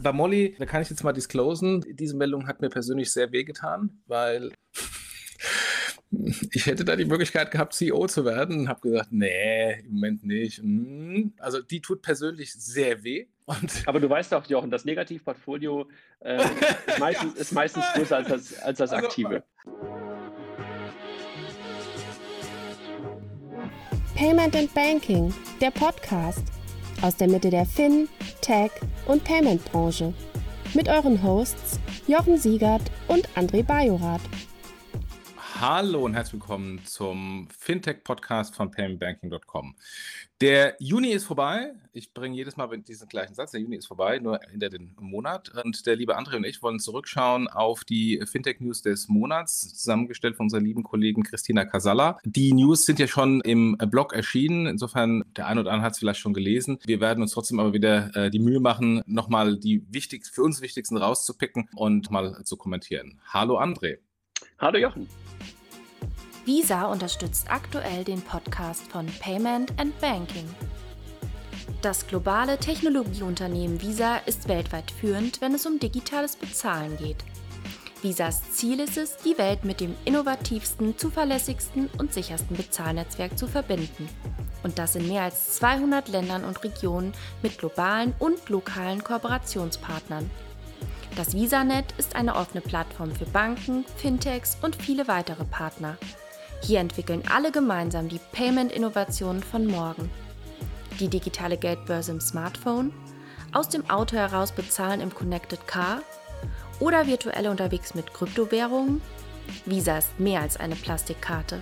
bei Molly, da kann ich jetzt mal disclosen, diese Meldung hat mir persönlich sehr wehgetan, weil ich hätte da die Möglichkeit gehabt, CEO zu werden und habe gesagt, nee, im Moment nicht. Hm. Also die tut persönlich sehr weh. Und Aber du weißt doch, Jochen, das Negativportfolio äh, ist, meistens, ist, meistens, größer als das, als das also, Aktive. Payment and Banking, der Podcast aus der Mitte der Fin, Tech und Payment Branche. Mit euren Hosts Jochen Siegert und André Bajorath. Hallo und herzlich willkommen zum Fintech-Podcast von paymentbanking.com. Der Juni ist vorbei. Ich bringe jedes Mal diesen gleichen Satz. Der Juni ist vorbei, nur hinter den Monat. Und der liebe André und ich wollen zurückschauen auf die Fintech-News des Monats, zusammengestellt von unserer lieben Kollegin Christina Casalla. Die News sind ja schon im Blog erschienen. Insofern, der eine oder andere hat es vielleicht schon gelesen. Wir werden uns trotzdem aber wieder äh, die Mühe machen, nochmal die wichtigsten, für uns wichtigsten rauszupicken und mal zu kommentieren. Hallo André. Hallo Jochen. Visa unterstützt aktuell den Podcast von Payment and Banking. Das globale Technologieunternehmen Visa ist weltweit führend, wenn es um digitales Bezahlen geht. Visas Ziel ist es, die Welt mit dem innovativsten, zuverlässigsten und sichersten Bezahlnetzwerk zu verbinden. Und das in mehr als 200 Ländern und Regionen mit globalen und lokalen Kooperationspartnern. Das VisaNet ist eine offene Plattform für Banken, Fintechs und viele weitere Partner. Hier entwickeln alle gemeinsam die Payment-Innovationen von morgen. Die digitale Geldbörse im Smartphone, aus dem Auto heraus bezahlen im Connected Car oder virtuell unterwegs mit Kryptowährungen? Visa ist mehr als eine Plastikkarte.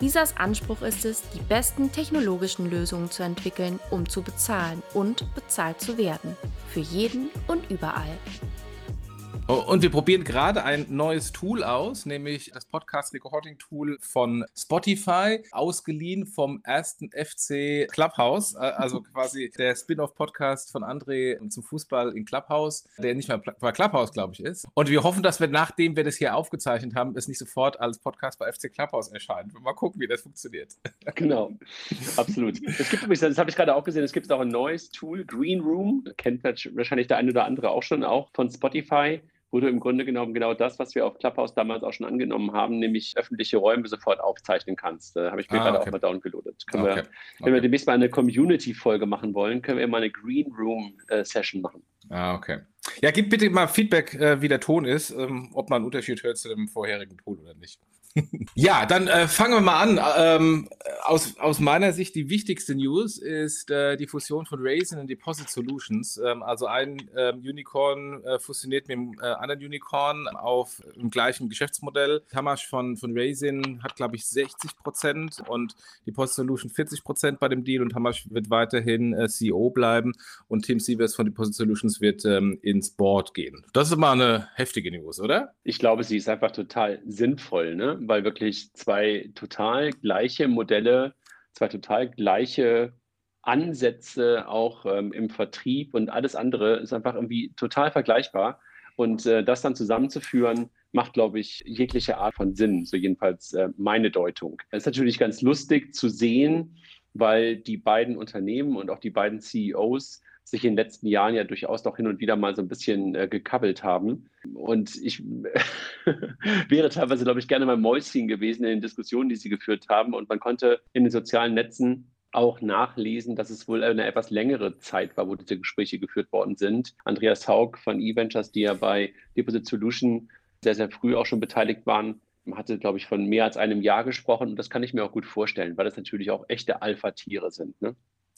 Visas Anspruch ist es, die besten technologischen Lösungen zu entwickeln, um zu bezahlen und bezahlt zu werden. Für jeden und überall. Oh, und wir probieren gerade ein neues Tool aus, nämlich das Podcast Recording Tool von Spotify, ausgeliehen vom ersten FC Clubhouse, äh, also quasi der Spin-off-Podcast von André zum Fußball in Clubhouse, der nicht mehr bei Clubhouse, glaube ich, ist. Und wir hoffen, dass wir, nachdem wir das hier aufgezeichnet haben, es nicht sofort als Podcast bei FC Clubhouse erscheint. Mal gucken, wie das funktioniert. Genau, absolut. Es gibt übrigens, das habe ich gerade auch gesehen, es gibt auch ein neues Tool, Green Room, kennt wahrscheinlich der eine oder andere auch schon, auch von Spotify wo du im Grunde genommen genau das, was wir auf Clubhouse damals auch schon angenommen haben, nämlich öffentliche Räume sofort aufzeichnen kannst. Da habe ich mir ah, gerade okay. auch mal downgeloadet. Können okay. wir, wenn okay. wir demnächst mal eine Community-Folge machen wollen, können wir mal eine Green Room-Session äh, machen. Ah, okay. Ja, gib bitte mal Feedback, äh, wie der Ton ist, ähm, ob man einen Unterschied hört zu dem vorherigen Ton oder nicht. Ja, dann äh, fangen wir mal an. Ähm, aus, aus meiner Sicht die wichtigste News ist äh, die Fusion von Raisin und Deposit Solutions. Ähm, also ein ähm, Unicorn äh, fusioniert mit dem äh, anderen Unicorn auf dem gleichen Geschäftsmodell. Tamash von, von Raisin hat, glaube ich, 60 Prozent und Deposit Solution 40 Prozent bei dem Deal und Tamash wird weiterhin äh, CEO bleiben und Tim Sievers von Deposit Solutions wird ähm, ins Board gehen. Das ist mal eine heftige News, oder? Ich glaube, sie ist einfach total sinnvoll, ne? Weil wirklich zwei total gleiche Modelle, zwei total gleiche Ansätze auch ähm, im Vertrieb und alles andere ist einfach irgendwie total vergleichbar. Und äh, das dann zusammenzuführen, macht, glaube ich, jegliche Art von Sinn, so jedenfalls äh, meine Deutung. Es ist natürlich ganz lustig zu sehen, weil die beiden Unternehmen und auch die beiden CEOs sich in den letzten Jahren ja durchaus doch hin und wieder mal so ein bisschen äh, gekabbelt haben. Und ich wäre teilweise, glaube ich, gerne mal Mäuschen gewesen in den Diskussionen, die sie geführt haben. Und man konnte in den sozialen Netzen auch nachlesen, dass es wohl eine etwas längere Zeit war, wo diese Gespräche geführt worden sind. Andreas Haug von eVentures, die ja bei Deposit Solution sehr, sehr früh auch schon beteiligt waren, hatte, glaube ich, von mehr als einem Jahr gesprochen. Und das kann ich mir auch gut vorstellen, weil das natürlich auch echte Alpha-Tiere sind. Ne?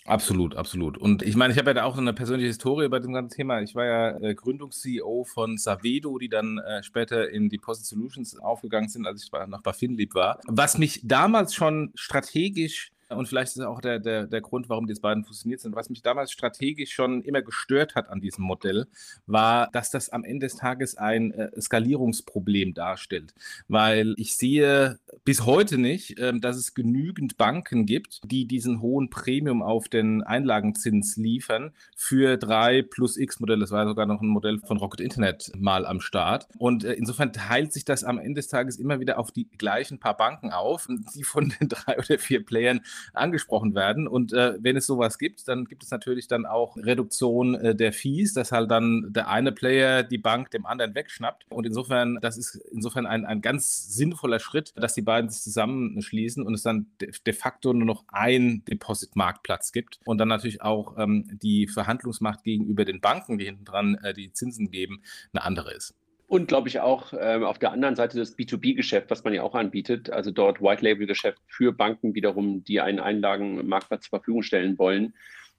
Absolut, absolut. Und ich meine, ich habe ja da auch eine persönliche Historie bei dem ganzen Thema. Ich war ja äh, Gründungs-CEO von Savedo, die dann äh, später in Deposit Solutions aufgegangen sind, als ich noch bei war. Was mich damals schon strategisch und vielleicht ist auch der, der, der Grund, warum die beiden fusioniert sind. Was mich damals strategisch schon immer gestört hat an diesem Modell, war, dass das am Ende des Tages ein äh, Skalierungsproblem darstellt. Weil ich sehe bis heute nicht, äh, dass es genügend Banken gibt, die diesen hohen Premium auf den Einlagenzins liefern für drei plus X Modelle. Das war sogar noch ein Modell von Rocket Internet mal am Start. Und äh, insofern teilt sich das am Ende des Tages immer wieder auf die gleichen paar Banken auf, die von den drei oder vier Playern angesprochen werden. Und äh, wenn es sowas gibt, dann gibt es natürlich dann auch Reduktion äh, der Fees, dass halt dann der eine Player die Bank dem anderen wegschnappt. Und insofern, das ist insofern ein, ein ganz sinnvoller Schritt, dass die beiden sich zusammenschließen und es dann de, de facto nur noch ein Deposit-Marktplatz gibt und dann natürlich auch ähm, die Verhandlungsmacht gegenüber den Banken, die hinten dran äh, die Zinsen geben, eine andere ist. Und glaube ich auch ähm, auf der anderen Seite das B2B-Geschäft, was man ja auch anbietet, also dort White-Label-Geschäft für Banken wiederum, die einen Einlagenmarktplatz zur Verfügung stellen wollen.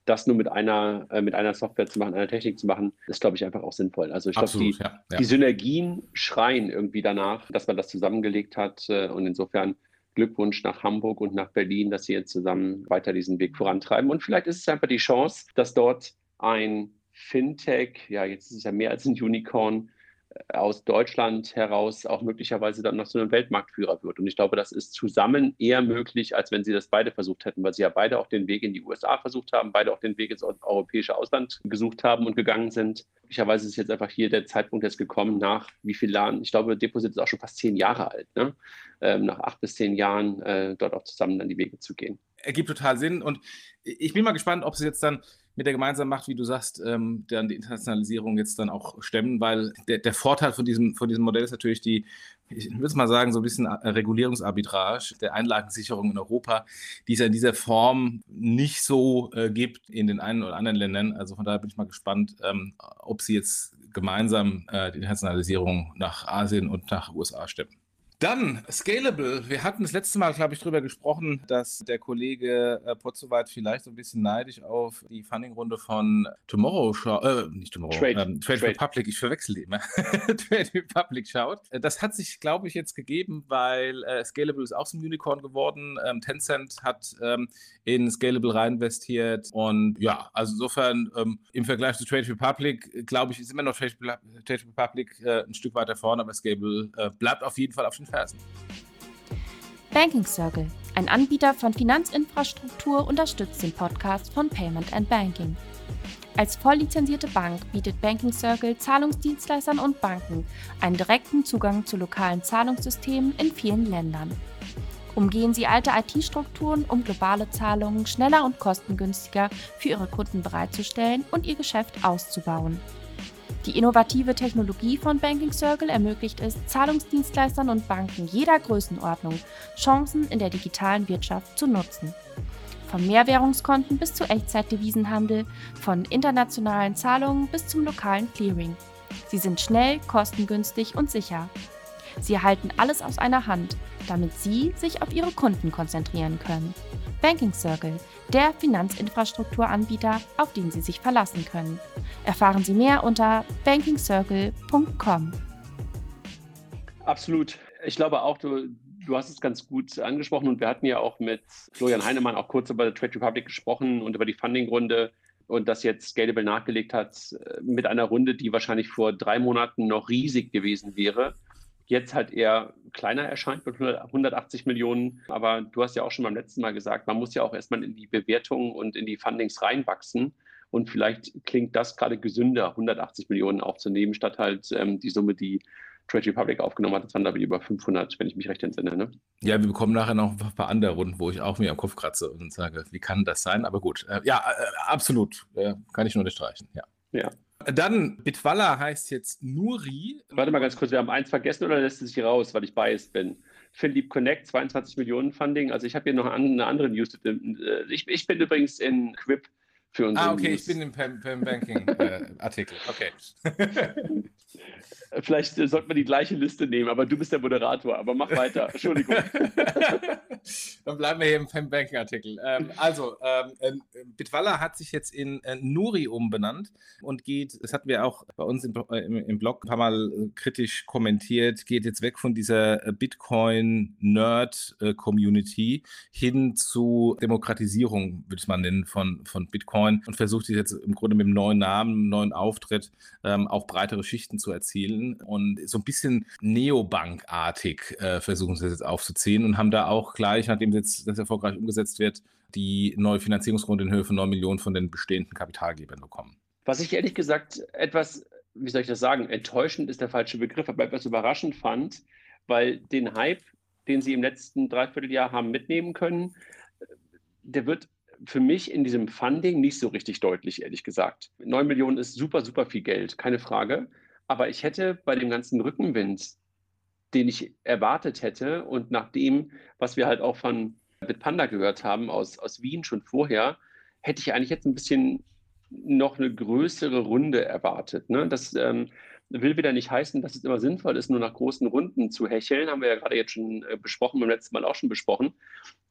Das nur mit einer, äh, mit einer Software zu machen, einer Technik zu machen, ist, glaube ich, einfach auch sinnvoll. Also ich glaube, die, ja, ja. die Synergien schreien irgendwie danach, dass man das zusammengelegt hat. Äh, und insofern Glückwunsch nach Hamburg und nach Berlin, dass sie jetzt zusammen weiter diesen Weg vorantreiben. Und vielleicht ist es einfach die Chance, dass dort ein Fintech, ja, jetzt ist es ja mehr als ein Unicorn, aus Deutschland heraus auch möglicherweise dann noch so ein Weltmarktführer wird. Und ich glaube, das ist zusammen eher möglich, als wenn sie das beide versucht hätten, weil sie ja beide auch den Weg in die USA versucht haben, beide auch den Weg ins europäische Ausland gesucht haben und gegangen sind. Möglicherweise ist jetzt einfach hier der Zeitpunkt jetzt gekommen, nach wie vielen Jahren, ich glaube, Deposit ist auch schon fast zehn Jahre alt, ne? ähm, nach acht bis zehn Jahren äh, dort auch zusammen dann die Wege zu gehen. Ergibt total Sinn und ich bin mal gespannt, ob sie jetzt dann mit der gemeinsamen Macht, wie du sagst, ähm, dann die Internationalisierung jetzt dann auch stemmen, weil der, der Vorteil von diesem, von diesem Modell ist natürlich die, ich würde mal sagen, so ein bisschen Regulierungsarbitrage der Einlagensicherung in Europa, die es ja in dieser Form nicht so äh, gibt in den einen oder anderen Ländern. Also von daher bin ich mal gespannt, ähm, ob sie jetzt gemeinsam äh, die Internationalisierung nach Asien und nach USA stemmen. Dann Scalable. Wir hatten das letzte Mal, glaube ich, darüber gesprochen, dass der Kollege äh, Potzowait vielleicht so ein bisschen neidisch auf die Funding-Runde von Tomorrow schaut, äh, nicht Tomorrow, Trade, ähm, Trade, Trade, Republic, ich verwechsel die immer, Trade Republic schaut. Äh, das hat sich, glaube ich, jetzt gegeben, weil äh, Scalable ist auch so ein Unicorn geworden. Ähm, Tencent hat ähm, in Scalable reinvestiert und ja, also insofern ähm, im Vergleich zu Trade Republic, glaube ich, ist immer noch Trade, Trade Republic äh, ein Stück weiter vorne, aber Scalable äh, bleibt auf jeden Fall auf den Fersen. Banking Circle, ein Anbieter von Finanzinfrastruktur, unterstützt den Podcast von Payment and Banking. Als volllizenzierte Bank bietet Banking Circle Zahlungsdienstleistern und Banken einen direkten Zugang zu lokalen Zahlungssystemen in vielen Ländern. Umgehen Sie alte IT-Strukturen, um globale Zahlungen schneller und kostengünstiger für Ihre Kunden bereitzustellen und Ihr Geschäft auszubauen. Die innovative Technologie von Banking Circle ermöglicht es Zahlungsdienstleistern und Banken jeder Größenordnung, Chancen in der digitalen Wirtschaft zu nutzen. Von Mehrwährungskonten bis zu Echtzeitdevisenhandel, von internationalen Zahlungen bis zum lokalen Clearing. Sie sind schnell, kostengünstig und sicher. Sie erhalten alles aus einer Hand, damit Sie sich auf Ihre Kunden konzentrieren können. Banking Circle, der Finanzinfrastrukturanbieter, auf den Sie sich verlassen können. Erfahren Sie mehr unter bankingcircle.com. Absolut. Ich glaube auch, du, du hast es ganz gut angesprochen und wir hatten ja auch mit Florian Heinemann auch kurz über Trade Republic gesprochen und über die Funding-Runde und das jetzt Scalable nachgelegt hat äh, mit einer Runde, die wahrscheinlich vor drei Monaten noch riesig gewesen wäre jetzt halt eher kleiner erscheint mit 180 Millionen. Aber du hast ja auch schon beim letzten Mal gesagt, man muss ja auch erstmal in die Bewertungen und in die Fundings reinwachsen. Und vielleicht klingt das gerade gesünder, 180 Millionen aufzunehmen, statt halt ähm, die Summe, die Trade Republic aufgenommen hat. Das waren, glaube ich, über 500, wenn ich mich recht entsinne. Ne? Ja, wir bekommen nachher noch ein paar andere Runden, wo ich auch mir am Kopf kratze und sage, wie kann das sein? Aber gut, äh, ja, äh, absolut, äh, kann ich nur unterstreichen, ja. Ja. Dann, Bitwalla heißt jetzt Nuri. Warte mal ganz kurz, wir haben eins vergessen oder lässt es sich raus, weil ich biased bin? Philipp Connect, 22 Millionen Funding. Also ich habe hier noch eine andere News. Äh, ich, ich bin übrigens in Quip für uns. Ah, okay, News. ich bin im Pam, Pam Banking äh, Artikel. Okay. Vielleicht äh, sollten wir die gleiche Liste nehmen, aber du bist der Moderator. Aber mach weiter. Entschuldigung. Dann bleiben wir hier im Pam Banking Artikel. Ähm, also, ähm, äh, Bitwalla hat sich jetzt in äh, Nuri umbenannt und geht, das hatten wir auch bei uns im, äh, im, im Blog ein paar Mal äh, kritisch kommentiert, geht jetzt weg von dieser Bitcoin-Nerd-Community hin zu Demokratisierung, würde ich mal nennen, von, von Bitcoin und versucht jetzt im Grunde mit dem neuen Namen, neuen Auftritt ähm, auch breitere Schichten zu erzielen und so ein bisschen Neobank-artig äh, versuchen sie jetzt aufzuziehen und haben da auch gleich, nachdem jetzt das erfolgreich umgesetzt wird, die neue Finanzierungsrunde in Höhe von 9 Millionen von den bestehenden Kapitalgebern bekommen. Was ich ehrlich gesagt etwas, wie soll ich das sagen, enttäuschend ist der falsche Begriff, aber etwas überraschend fand, weil den Hype, den sie im letzten Dreivierteljahr haben mitnehmen können, der wird für mich in diesem Funding nicht so richtig deutlich, ehrlich gesagt. 9 Millionen ist super, super viel Geld, keine Frage. Aber ich hätte bei dem ganzen Rückenwind, den ich erwartet hätte und nach dem, was wir halt auch von Bitpanda gehört haben aus, aus Wien schon vorher, hätte ich eigentlich jetzt ein bisschen noch eine größere Runde erwartet. Ne? Das ähm, will wieder nicht heißen, dass es immer sinnvoll ist, nur nach großen Runden zu hecheln. Haben wir ja gerade jetzt schon äh, besprochen, beim letzten Mal auch schon besprochen.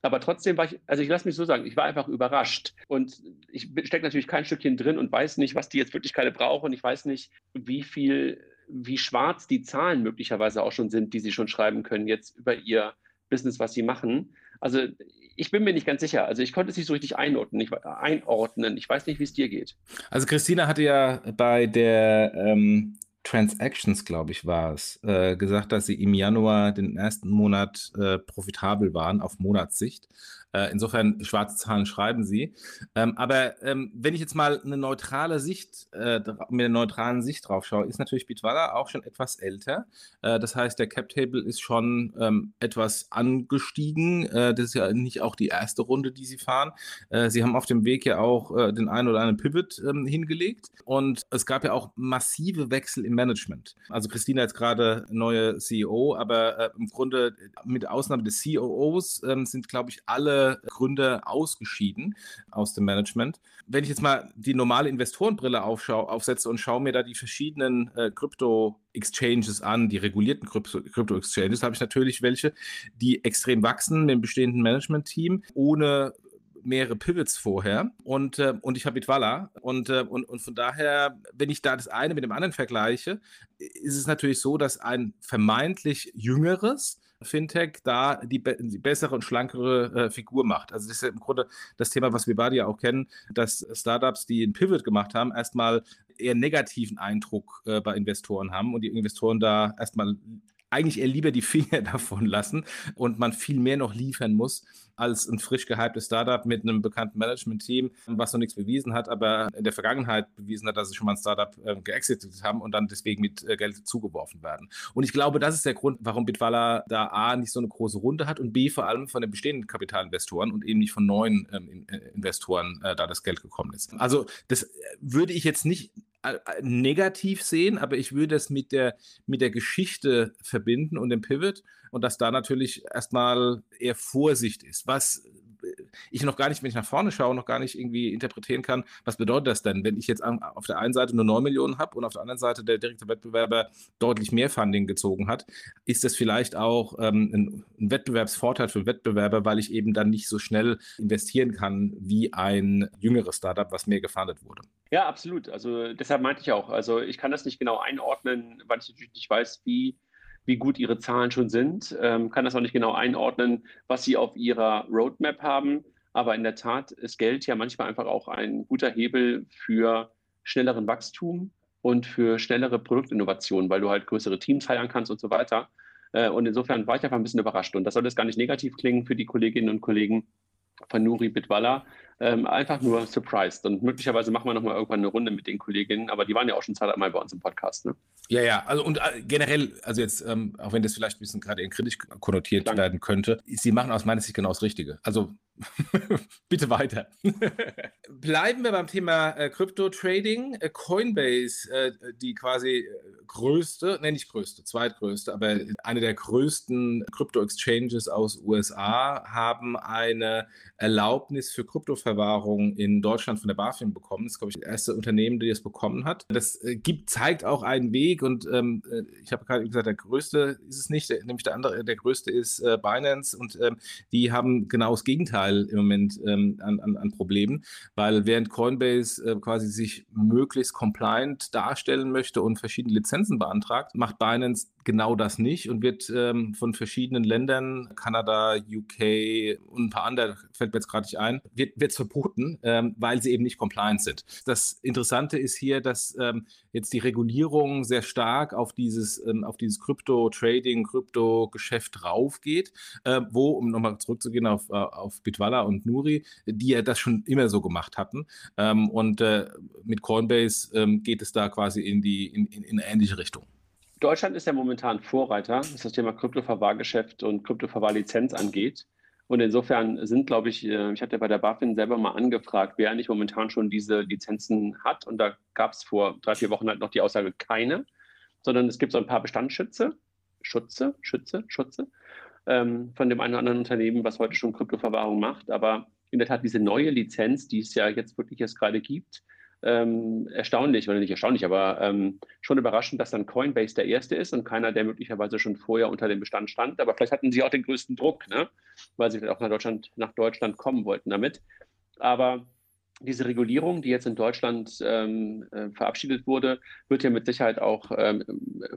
Aber trotzdem war ich, also ich lasse mich so sagen, ich war einfach überrascht. Und ich stecke natürlich kein Stückchen drin und weiß nicht, was die jetzt wirklich gerade brauchen. Ich weiß nicht, wie viel, wie schwarz die Zahlen möglicherweise auch schon sind, die sie schon schreiben können, jetzt über ihr Business, was sie machen. Also ich bin mir nicht ganz sicher. Also ich konnte es nicht so richtig einordnen. Ich, einordnen. ich weiß nicht, wie es dir geht. Also Christina hatte ja bei der ähm, Transactions, glaube ich, war es, äh, gesagt, dass sie im Januar den ersten Monat äh, profitabel waren auf Monatssicht. Äh, insofern, schwarze Zahlen schreiben sie. Ähm, aber ähm, wenn ich jetzt mal eine neutrale Sicht, äh, mit einer neutralen Sicht drauf schaue, ist natürlich Bitwala auch schon etwas älter. Äh, das heißt, der Cap-Table ist schon ähm, etwas angestiegen. Äh, das ist ja nicht auch die erste Runde, die sie fahren. Äh, sie haben auf dem Weg ja auch äh, den einen oder anderen Pivot ähm, hingelegt. Und es gab ja auch massive Wechsel im Management. Also Christina ist gerade neue CEO, aber im Grunde mit Ausnahme des COOs ähm, sind, glaube ich, alle Gründe ausgeschieden aus dem Management. Wenn ich jetzt mal die normale Investorenbrille aufsetze und schaue mir da die verschiedenen äh, Krypto-Exchanges an, die regulierten Krypto-Exchanges, habe ich natürlich welche, die extrem wachsen mit dem bestehenden Management-Team, ohne mehrere Pivots vorher und, äh, und ich habe Bitwala und, äh, und, und von daher, wenn ich da das eine mit dem anderen vergleiche, ist es natürlich so, dass ein vermeintlich jüngeres Fintech da die, die bessere und schlankere äh, Figur macht. Also das ist ja im Grunde das Thema, was wir beide ja auch kennen, dass Startups, die einen Pivot gemacht haben, erstmal eher negativen Eindruck äh, bei Investoren haben und die Investoren da erstmal eigentlich eher lieber die Finger davon lassen und man viel mehr noch liefern muss als ein frisch gehyptes Startup mit einem bekannten Management-Team, was noch nichts bewiesen hat, aber in der Vergangenheit bewiesen hat, dass sie schon mal ein Startup äh, geexitet haben und dann deswegen mit äh, Geld zugeworfen werden. Und ich glaube, das ist der Grund, warum Bitwala da A nicht so eine große Runde hat und B vor allem von den bestehenden Kapitalinvestoren und eben nicht von neuen ähm, äh, Investoren äh, da das Geld gekommen ist. Also das äh, würde ich jetzt nicht negativ sehen, aber ich würde es mit der, mit der Geschichte verbinden und dem Pivot und dass da natürlich erstmal eher Vorsicht ist. Was ich noch gar nicht, wenn ich nach vorne schaue, noch gar nicht irgendwie interpretieren kann, was bedeutet das denn, wenn ich jetzt auf der einen Seite nur 9 Millionen habe und auf der anderen Seite der direkte Wettbewerber deutlich mehr Funding gezogen hat, ist das vielleicht auch ähm, ein, ein Wettbewerbsvorteil für Wettbewerber, weil ich eben dann nicht so schnell investieren kann wie ein jüngeres Startup, was mehr gefundet wurde. Ja, absolut. Also deshalb meinte ich auch, also ich kann das nicht genau einordnen, weil ich natürlich nicht weiß, wie wie gut ihre Zahlen schon sind, ähm, kann das auch nicht genau einordnen, was sie auf ihrer Roadmap haben. Aber in der Tat ist Geld ja manchmal einfach auch ein guter Hebel für schnelleren Wachstum und für schnellere Produktinnovationen, weil du halt größere Teams heiern kannst und so weiter. Äh, und insofern war ich einfach ein bisschen überrascht. Und das soll jetzt gar nicht negativ klingen für die Kolleginnen und Kollegen von Nuri Bitwala, ähm, einfach nur surprised. Und möglicherweise machen wir nochmal irgendwann eine Runde mit den Kolleginnen, aber die waren ja auch schon zahlreich bei uns im Podcast. Ne? Ja, ja, also und äh, generell, also jetzt, ähm, auch wenn das vielleicht ein bisschen gerade kritisch konnotiert Danke. werden könnte, sie machen aus meiner Sicht genau das Richtige. Also Bitte weiter. Bleiben wir beim Thema äh, Crypto-Trading. Äh, Coinbase, äh, die quasi äh, größte, nenne ich größte, zweitgrößte, aber eine der größten Crypto-Exchanges aus USA, haben eine Erlaubnis für Kryptoverwahrung in Deutschland von der BaFin bekommen. Das ist, glaube ich, das erste Unternehmen, das das bekommen hat. Das äh, gibt, zeigt auch einen Weg und ähm, äh, ich habe gerade gesagt, der größte ist es nicht, nämlich der andere, der größte ist Binance und ähm, die haben genau das Gegenteil im Moment ähm, an, an, an, Problemen, weil während Coinbase äh, quasi sich möglichst compliant darstellen möchte und verschiedene Lizenzen beantragt, macht Binance genau das nicht und wird ähm, von verschiedenen Ländern, Kanada, UK und ein paar andere, fällt mir jetzt gerade nicht ein, wird es verboten, ähm, weil sie eben nicht compliant sind. Das Interessante ist hier, dass ähm, jetzt die Regulierung sehr stark auf dieses, ähm, dieses Krypto-Trading, Krypto-Geschäft raufgeht, äh, wo, um nochmal zurückzugehen auf, äh, auf Bitwala und Nuri, die ja das schon immer so gemacht hatten. Ähm, und äh, mit Coinbase ähm, geht es da quasi in die in, in, in eine ähnliche Richtung. Deutschland ist ja momentan Vorreiter, was das Thema Kryptoverwahrgeschäft und Kryptoverwahrlizenz angeht. Und insofern sind, glaube ich, äh, ich hatte bei der BaFin selber mal angefragt, wer eigentlich momentan schon diese Lizenzen hat. Und da gab es vor drei, vier Wochen halt noch die Aussage, keine, sondern es gibt so ein paar Bestandsschütze, Schutze, Schütze, Schutze ähm, von dem einen oder anderen Unternehmen, was heute schon Kryptoverwahrung macht. Aber in der Tat diese neue Lizenz, die es ja jetzt wirklich erst gerade gibt, ähm, erstaunlich, oder nicht erstaunlich, aber ähm, schon überraschend, dass dann Coinbase der erste ist und keiner, der möglicherweise schon vorher unter dem Bestand stand. Aber vielleicht hatten sie auch den größten Druck, ne? weil sie vielleicht auch nach Deutschland, nach Deutschland kommen wollten damit. Aber diese Regulierung, die jetzt in Deutschland ähm, äh, verabschiedet wurde, wird ja mit Sicherheit auch ähm,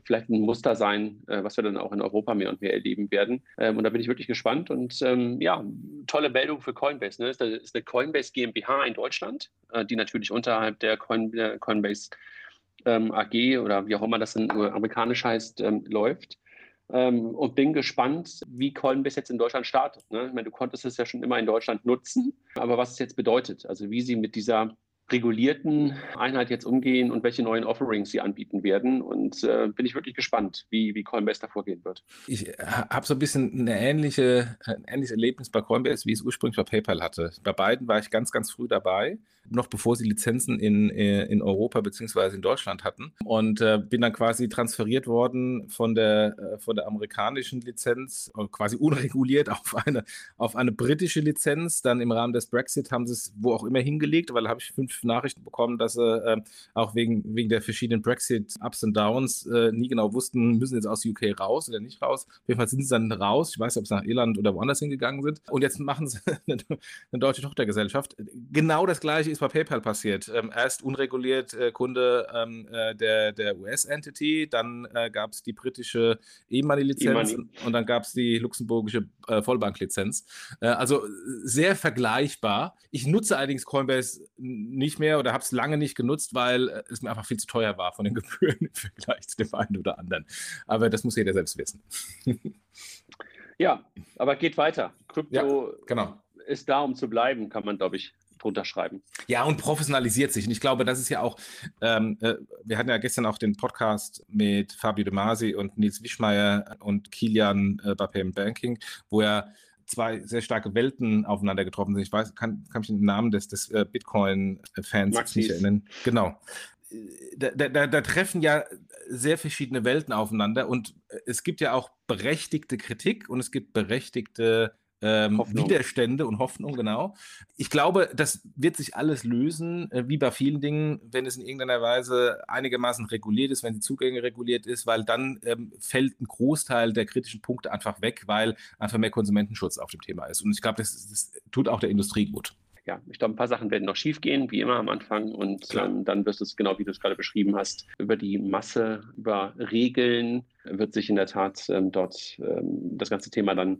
vielleicht ein Muster sein, äh, was wir dann auch in Europa mehr und mehr erleben werden. Ähm, und da bin ich wirklich gespannt. Und ähm, ja, tolle Meldung für Coinbase. Ne? Ist, eine, ist eine Coinbase GmbH in Deutschland, äh, die natürlich unterhalb der, Coin, Coinbase ähm, AG oder wie auch immer das in amerikanisch heißt, ähm, läuft ähm, und bin gespannt, wie Coinbase jetzt in Deutschland startet. Ne? Ich meine, du konntest es ja schon immer in Deutschland nutzen, aber was es jetzt bedeutet, also wie sie mit dieser regulierten Einheit jetzt umgehen und welche neuen Offerings sie anbieten werden. Und äh, bin ich wirklich gespannt, wie, wie Coinbase da vorgehen wird. Ich habe so ein bisschen eine ähnliche, ein ähnliches Erlebnis bei Coinbase, wie ich es ursprünglich bei PayPal hatte. Bei beiden war ich ganz, ganz früh dabei noch bevor sie Lizenzen in, äh, in Europa bzw. in Deutschland hatten. Und äh, bin dann quasi transferiert worden von der, äh, von der amerikanischen Lizenz, äh, quasi unreguliert auf eine, auf eine britische Lizenz. Dann im Rahmen des Brexit haben sie es wo auch immer hingelegt, weil da habe ich fünf Nachrichten bekommen, dass sie äh, auch wegen, wegen der verschiedenen Brexit-Ups und Downs äh, nie genau wussten, müssen jetzt aus UK raus oder nicht raus. Auf jeden Fall sind sie dann raus. Ich weiß nicht, ob sie nach Irland oder woanders hingegangen sind. Und jetzt machen sie eine, eine deutsche Tochtergesellschaft. Genau das gleiche ist bei PayPal passiert. Ähm, erst unreguliert äh, Kunde ähm, äh, der, der US-Entity, dann äh, gab es die britische E-Money-Lizenz e und dann gab es die luxemburgische äh, Vollbank-Lizenz. Äh, also sehr vergleichbar. Ich nutze allerdings Coinbase nicht mehr oder habe es lange nicht genutzt, weil äh, es mir einfach viel zu teuer war von den Gebühren im Vergleich zu dem einen oder anderen. Aber das muss jeder selbst wissen. ja, aber geht weiter. Krypto ja, genau. ist da, um zu bleiben, kann man, glaube ich, drunter schreiben. Ja, und professionalisiert sich. Und ich glaube, das ist ja auch, ähm, äh, wir hatten ja gestern auch den Podcast mit Fabio De Masi und Nils Wischmeier und Kilian äh, bei Payment Banking, wo ja zwei sehr starke Welten aufeinander getroffen sind. Ich weiß, kann, kann mich den Namen des, des äh, Bitcoin-Fans nicht erinnern. Genau. Da, da, da, treffen ja sehr verschiedene Welten aufeinander und es gibt ja auch berechtigte Kritik und es gibt berechtigte ähm, Widerstände und Hoffnung, genau. Ich glaube, das wird sich alles lösen, äh, wie bei vielen Dingen, wenn es in irgendeiner Weise einigermaßen reguliert ist, wenn die Zugänge reguliert ist, weil dann ähm, fällt ein Großteil der kritischen Punkte einfach weg, weil einfach mehr Konsumentenschutz auf dem Thema ist. Und ich glaube, das, das tut auch der Industrie gut ja, ich glaube, ein paar Sachen werden noch schief gehen, wie immer am Anfang. Und ähm, dann wirst du es genau, wie du es gerade beschrieben hast, über die Masse, über Regeln wird sich in der Tat ähm, dort ähm, das ganze Thema dann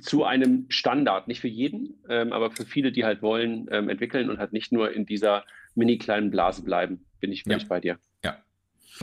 zu einem Standard, nicht für jeden, ähm, aber für viele, die halt wollen, ähm, entwickeln und halt nicht nur in dieser mini kleinen Blase bleiben, bin ich völlig ja. bei dir.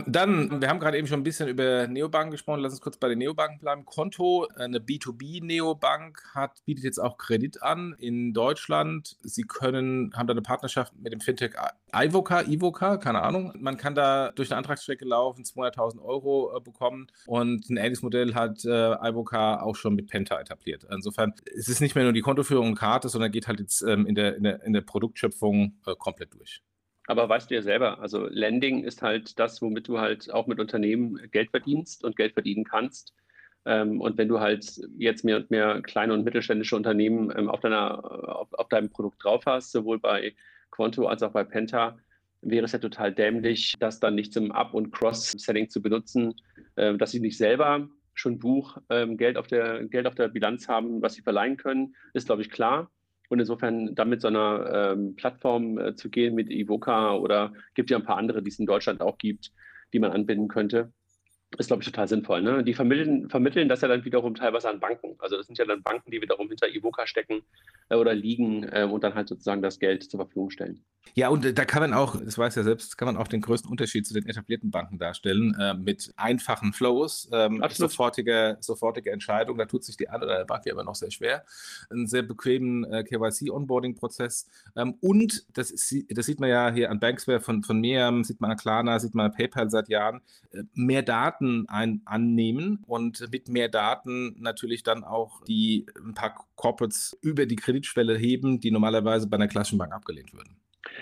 Dann, wir haben gerade eben schon ein bisschen über Neobanken gesprochen. Lass uns kurz bei den Neobanken bleiben. Konto, eine B2B-Neobank hat, bietet jetzt auch Kredit an in Deutschland. Sie können, haben da eine Partnerschaft mit dem Fintech Ivoca, Ivoca, keine Ahnung. Man kann da durch eine Antragsstrecke laufen, 200.000 Euro äh, bekommen. Und ein ähnliches Modell hat äh, Ivoca auch schon mit Penta etabliert. Insofern, es ist nicht mehr nur die Kontoführung und Karte, sondern geht halt jetzt ähm, in, der, in, der, in der Produktschöpfung äh, komplett durch. Aber weißt du ja selber, also Lending ist halt das, womit du halt auch mit Unternehmen Geld verdienst und Geld verdienen kannst. Ähm, und wenn du halt jetzt mehr und mehr kleine und mittelständische Unternehmen ähm, auf, deiner, auf, auf deinem Produkt drauf hast, sowohl bei Quanto als auch bei Penta, wäre es ja total dämlich, das dann nicht zum Up- und Cross-Selling zu benutzen, äh, dass sie nicht selber schon Buch ähm, Geld, auf der, Geld auf der Bilanz haben, was sie verleihen können, ist, glaube ich, klar. Und insofern dann mit so einer ähm, Plattform äh, zu gehen, mit Evoca oder gibt ja ein paar andere, die es in Deutschland auch gibt, die man anbinden könnte, ist, glaube ich, total sinnvoll. Ne? Die vermitteln, vermitteln das ja dann wiederum teilweise an Banken. Also das sind ja dann Banken, die wiederum hinter Ivoca stecken äh, oder liegen äh, und dann halt sozusagen das Geld zur Verfügung stellen. Ja, und äh, da kann man auch, das weiß ja selbst, kann man auch den größten Unterschied zu den etablierten Banken darstellen, äh, mit einfachen Flows, ähm, sofortige, sofortige Entscheidung. Da tut sich die andere Bank ja aber noch sehr schwer. Einen sehr bequemen äh, KYC-Onboarding-Prozess. Ähm, und das, das sieht man ja hier an Banksware von, von mir, sieht man an Klarna, sieht man an PayPal seit Jahren, äh, mehr Daten Daten ein, annehmen und mit mehr Daten natürlich dann auch die ein paar Corporates über die Kreditschwelle heben, die normalerweise bei einer klassischen Bank abgelehnt würden.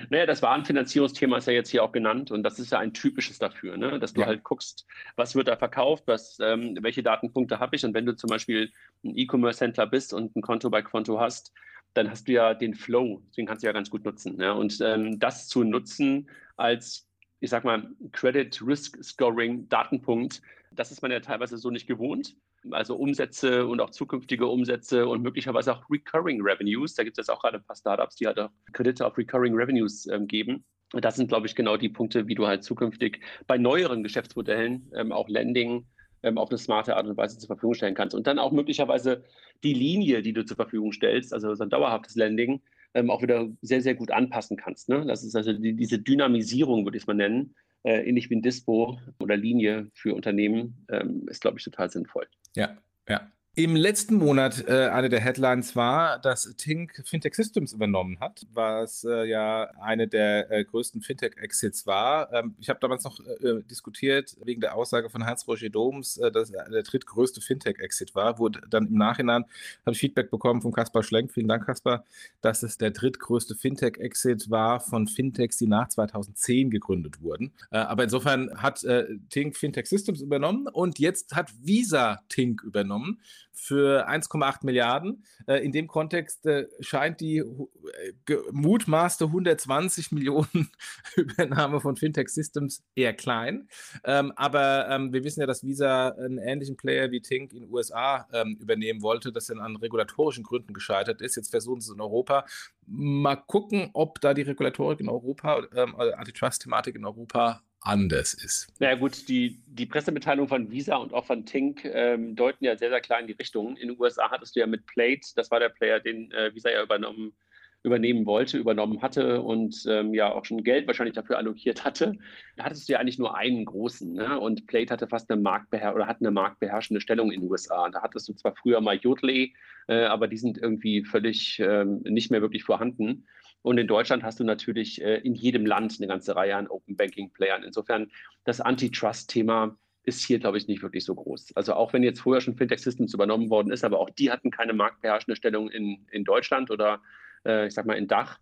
Naja, das Warenfinanzierungsthema ist ja jetzt hier auch genannt und das ist ja ein typisches dafür, ne? dass du ja. halt guckst, was wird da verkauft, was, ähm, welche Datenpunkte habe ich und wenn du zum Beispiel ein E-Commerce-Händler bist und ein Konto bei Konto hast, dann hast du ja den Flow, den kannst du ja ganz gut nutzen. Ja? Und ähm, das zu nutzen als, ich sag mal, Credit Risk Scoring Datenpunkt, das ist man ja teilweise so nicht gewohnt also Umsätze und auch zukünftige Umsätze und möglicherweise auch Recurring Revenues. Da gibt es jetzt auch gerade ein paar Startups, die halt auch Kredite auf Recurring Revenues ähm, geben. Und das sind, glaube ich, genau die Punkte, wie du halt zukünftig bei neueren Geschäftsmodellen ähm, auch Lending ähm, auf eine smarte Art und Weise zur Verfügung stellen kannst. Und dann auch möglicherweise die Linie, die du zur Verfügung stellst, also so ein dauerhaftes Lending, ähm, auch wieder sehr, sehr gut anpassen kannst. Ne? Das ist also die, diese Dynamisierung, würde ich es mal nennen, äh, ähnlich wie ein Dispo oder Linie für Unternehmen, ähm, ist, glaube ich, total sinnvoll. Ja, ja. Im letzten Monat äh, eine der Headlines war, dass Tink Fintech Systems übernommen hat, was äh, ja eine der äh, größten Fintech-Exits war. Ähm, ich habe damals noch äh, diskutiert wegen der Aussage von Heinz-Roger Doms, äh, dass er der drittgrößte Fintech-Exit war. Wurde dann im Nachhinein habe ich Feedback bekommen von Kaspar Schlenk, vielen Dank Kaspar, dass es der drittgrößte Fintech-Exit war von Fintechs, die nach 2010 gegründet wurden. Äh, aber insofern hat Tink Fintech Systems übernommen und jetzt hat Visa Tink übernommen für 1,8 Milliarden. Äh, in dem Kontext äh, scheint die äh, mutmaßte 120 Millionen Übernahme von Fintech Systems eher klein. Ähm, aber ähm, wir wissen ja, dass Visa einen ähnlichen Player wie Tink in den USA ähm, übernehmen wollte, das dann an regulatorischen Gründen gescheitert ist. Jetzt versuchen sie es in Europa. Mal gucken, ob da die Regulatorik in Europa, ähm, Antitrust-Thematik in Europa anders ist. Naja gut, die, die Pressemitteilung von Visa und auch von Tink ähm, deuten ja sehr, sehr klar in die Richtung. In den USA hattest du ja mit Plate, das war der Player, den äh, Visa ja übernommen, übernehmen wollte, übernommen hatte und ähm, ja auch schon Geld wahrscheinlich dafür allokiert hatte. Da hattest du ja eigentlich nur einen großen. Ne? Und Plate hatte fast eine Marktbeher oder hat eine marktbeherrschende Stellung in den USA. Da hattest du zwar früher mal Jodley, äh, aber die sind irgendwie völlig ähm, nicht mehr wirklich vorhanden. Und in Deutschland hast du natürlich äh, in jedem Land eine ganze Reihe an Open Banking Playern. Insofern das Antitrust-Thema ist hier, glaube ich, nicht wirklich so groß. Also auch wenn jetzt vorher schon Fintech Systems übernommen worden ist, aber auch die hatten keine marktbeherrschende Stellung in, in Deutschland oder äh, ich sag mal in Dach,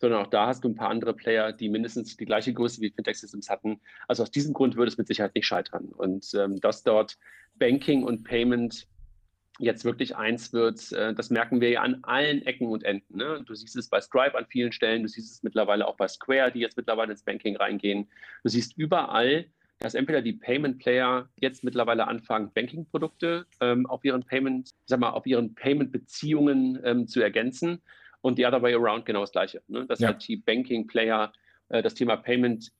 sondern auch da hast du ein paar andere Player, die mindestens die gleiche Größe wie Fintech Systems hatten. Also aus diesem Grund würde es mit Sicherheit nicht scheitern. Und ähm, dass dort Banking und Payment jetzt wirklich eins wird, äh, das merken wir ja an allen Ecken und Enden. Ne? Du siehst es bei Stripe an vielen Stellen, du siehst es mittlerweile auch bei Square, die jetzt mittlerweile ins Banking reingehen. Du siehst überall, dass entweder die Payment Player jetzt mittlerweile anfangen, Banking-Produkte ähm, auf ihren Payment, sag mal, auf ihren Payment-Beziehungen ähm, zu ergänzen und the other way around genau das Gleiche. Ne? Dass ja. halt die Banking Player äh, das Thema Payment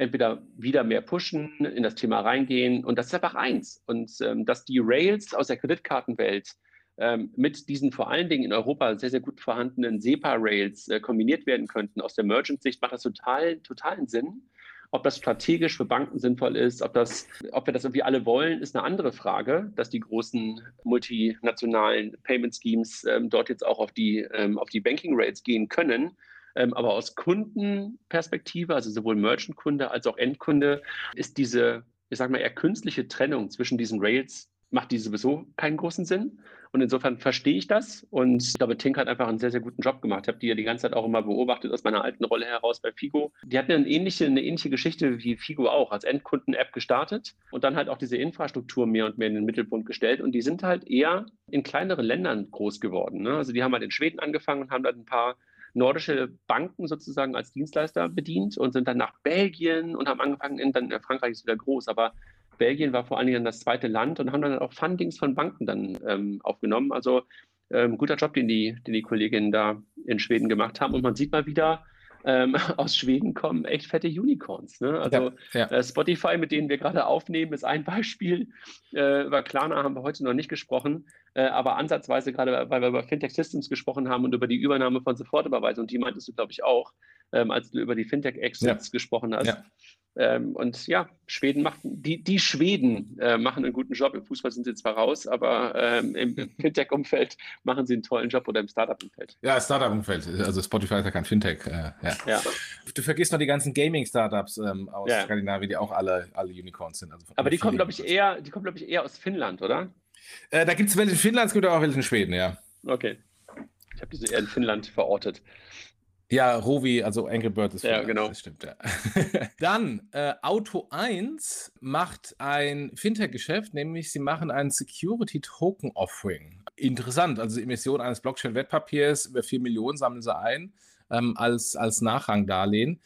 entweder wieder mehr pushen, in das Thema reingehen. Und das ist einfach eins. Und ähm, dass die Rails aus der Kreditkartenwelt ähm, mit diesen vor allen Dingen in Europa sehr, sehr gut vorhandenen SEPA-Rails äh, kombiniert werden könnten, aus der Merchant-Sicht macht das total, totalen Sinn. Ob das strategisch für Banken sinnvoll ist, ob, das, ob wir das irgendwie alle wollen, ist eine andere Frage, dass die großen multinationalen Payment Schemes ähm, dort jetzt auch auf die, ähm, auf die Banking Rails gehen können. Ähm, aber aus Kundenperspektive, also sowohl Merchant-Kunde als auch Endkunde, ist diese, ich sage mal, eher künstliche Trennung zwischen diesen Rails macht die sowieso keinen großen Sinn. Und insofern verstehe ich das. Und ich glaube, Tink hat einfach einen sehr, sehr guten Job gemacht. Ich habe die ja die ganze Zeit auch immer beobachtet aus meiner alten Rolle heraus bei Figo. Die hatten eine ähnliche, eine ähnliche Geschichte wie Figo auch, als Endkunden-App gestartet und dann halt auch diese Infrastruktur mehr und mehr in den Mittelpunkt gestellt. Und die sind halt eher in kleineren Ländern groß geworden. Ne? Also die haben halt in Schweden angefangen und haben dann ein paar nordische Banken sozusagen als Dienstleister bedient und sind dann nach Belgien und haben angefangen, in, dann Frankreich ist wieder groß, aber Belgien war vor allen Dingen das zweite Land und haben dann auch Fundings von Banken dann ähm, aufgenommen. Also ähm, guter Job, den die, den die Kolleginnen da in Schweden gemacht haben. Und man sieht mal wieder, ähm, aus Schweden kommen echt fette Unicorns. Ne? Also ja, ja. Äh, Spotify, mit denen wir gerade aufnehmen, ist ein Beispiel. Äh, über Klarna haben wir heute noch nicht gesprochen, äh, aber ansatzweise gerade, weil wir über Fintech Systems gesprochen haben und über die Übernahme von Sofortüberweisung, die meintest du, glaube ich, auch, ähm, als du über die Fintech-Exits ja. gesprochen hast. Ähm, und ja, Schweden macht, die, die Schweden äh, machen einen guten Job. Im Fußball sind sie zwar raus, aber ähm, im Fintech-Umfeld machen sie einen tollen Job oder im Startup-Umfeld. Ja, Startup-Umfeld. Also Spotify ist ja kein Fintech. Äh, ja. ja. Du vergisst noch die ganzen Gaming-Startups ähm, aus ja. Skandinavien, die auch alle, alle Unicorns sind. Also aber die kommen, glaube ich, eher, die kommen, glaube ich, eher aus Finnland, oder? Äh, da gibt es welche in Finnland, es gibt auch welche in Schweden, ja. Okay. Ich habe diese eher in Finnland verortet. Ja, Rovi, also Angry Bird ist Ja, genau. Das stimmt, ja. Dann, äh, Auto 1 macht ein Fintech-Geschäft, nämlich sie machen ein Security Token Offering. Interessant, also die Emission eines Blockchain-Wertpapiers über 4 Millionen sammeln sie ein ähm, als, als Nachrangdarlehen.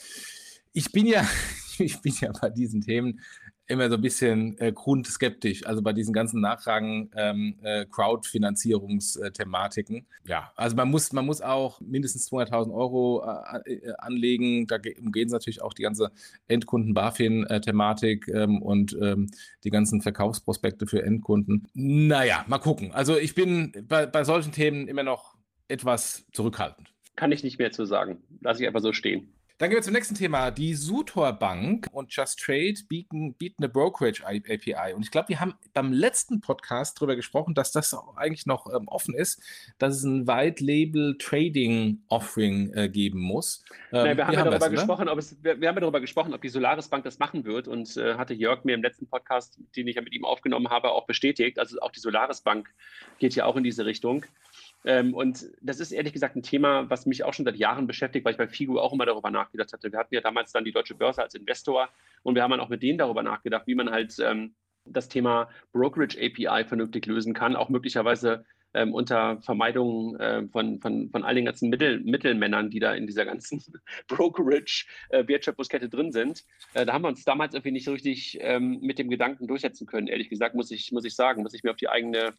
Ich bin ja, ich bin ja bei diesen Themen immer so ein bisschen äh, grundskeptisch, also bei diesen ganzen Nachrang ähm, äh, Crowdfinanzierungsthematiken. Ja, also man muss, man muss auch mindestens 200.000 Euro äh, äh, anlegen. Da umgehen sie natürlich auch die ganze Endkunden-BaFin-Thematik ähm, und ähm, die ganzen Verkaufsprospekte für Endkunden. Naja, mal gucken. Also ich bin bei, bei solchen Themen immer noch etwas zurückhaltend. Kann ich nicht mehr zu sagen. Lass ich einfach so stehen. Dann gehen wir zum nächsten Thema. Die Sutor Bank und Just Trade bieten, bieten eine Brokerage API. Und ich glaube, wir haben beim letzten Podcast darüber gesprochen, dass das eigentlich noch ähm, offen ist, dass es ein White Label Trading Offering äh, geben muss. Ähm, Nein, wir, haben ja darüber das, gesprochen, ob es, wir, wir, haben ja darüber gesprochen, ob die Solaris Bank das machen wird. Und äh, hatte Jörg mir im letzten Podcast, den ich ja mit ihm aufgenommen habe, auch bestätigt. Also auch die Solaris Bank geht ja auch in diese Richtung. Ähm, und das ist ehrlich gesagt ein Thema, was mich auch schon seit Jahren beschäftigt, weil ich bei FIGO auch immer darüber nachgedacht hatte. Wir hatten ja damals dann die Deutsche Börse als Investor und wir haben dann auch mit denen darüber nachgedacht, wie man halt ähm, das Thema Brokerage API vernünftig lösen kann, auch möglicherweise ähm, unter Vermeidung äh, von, von, von all den ganzen Mittel, Mittelmännern, die da in dieser ganzen Brokerage-Wertschöpfungskette äh, drin sind. Äh, da haben wir uns damals irgendwie nicht so richtig ähm, mit dem Gedanken durchsetzen können, ehrlich gesagt, muss ich, muss ich sagen, muss ich mir auf die eigene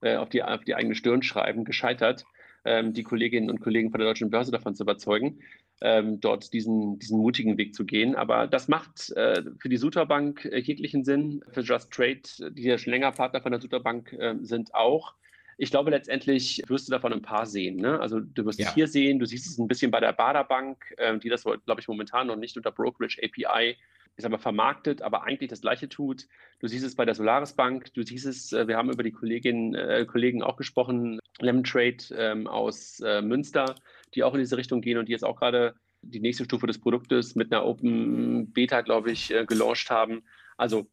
äh, auf, die, auf die eigene Stirn schreiben, gescheitert, ähm, die Kolleginnen und Kollegen von der Deutschen Börse davon zu überzeugen, ähm, dort diesen, diesen mutigen Weg zu gehen. Aber das macht äh, für die Suterbank äh, jeglichen Sinn, für Just Trade, die ja schon länger Partner von der Suterbank äh, sind, auch. Ich glaube, letztendlich wirst du davon ein paar sehen. Ne? Also du wirst ja. es hier sehen, du siehst es ein bisschen bei der Baderbank, äh, die das, glaube ich, momentan noch nicht unter Brokerage API ich sag mal, vermarktet, aber eigentlich das Gleiche tut. Du siehst es bei der Solaris Bank, du siehst es, äh, wir haben über die Kolleginnen, äh, Kollegen auch gesprochen, Lemon Trade ähm, aus äh, Münster, die auch in diese Richtung gehen und die jetzt auch gerade die nächste Stufe des Produktes mit einer Open Beta, glaube ich, äh, gelauncht haben. Also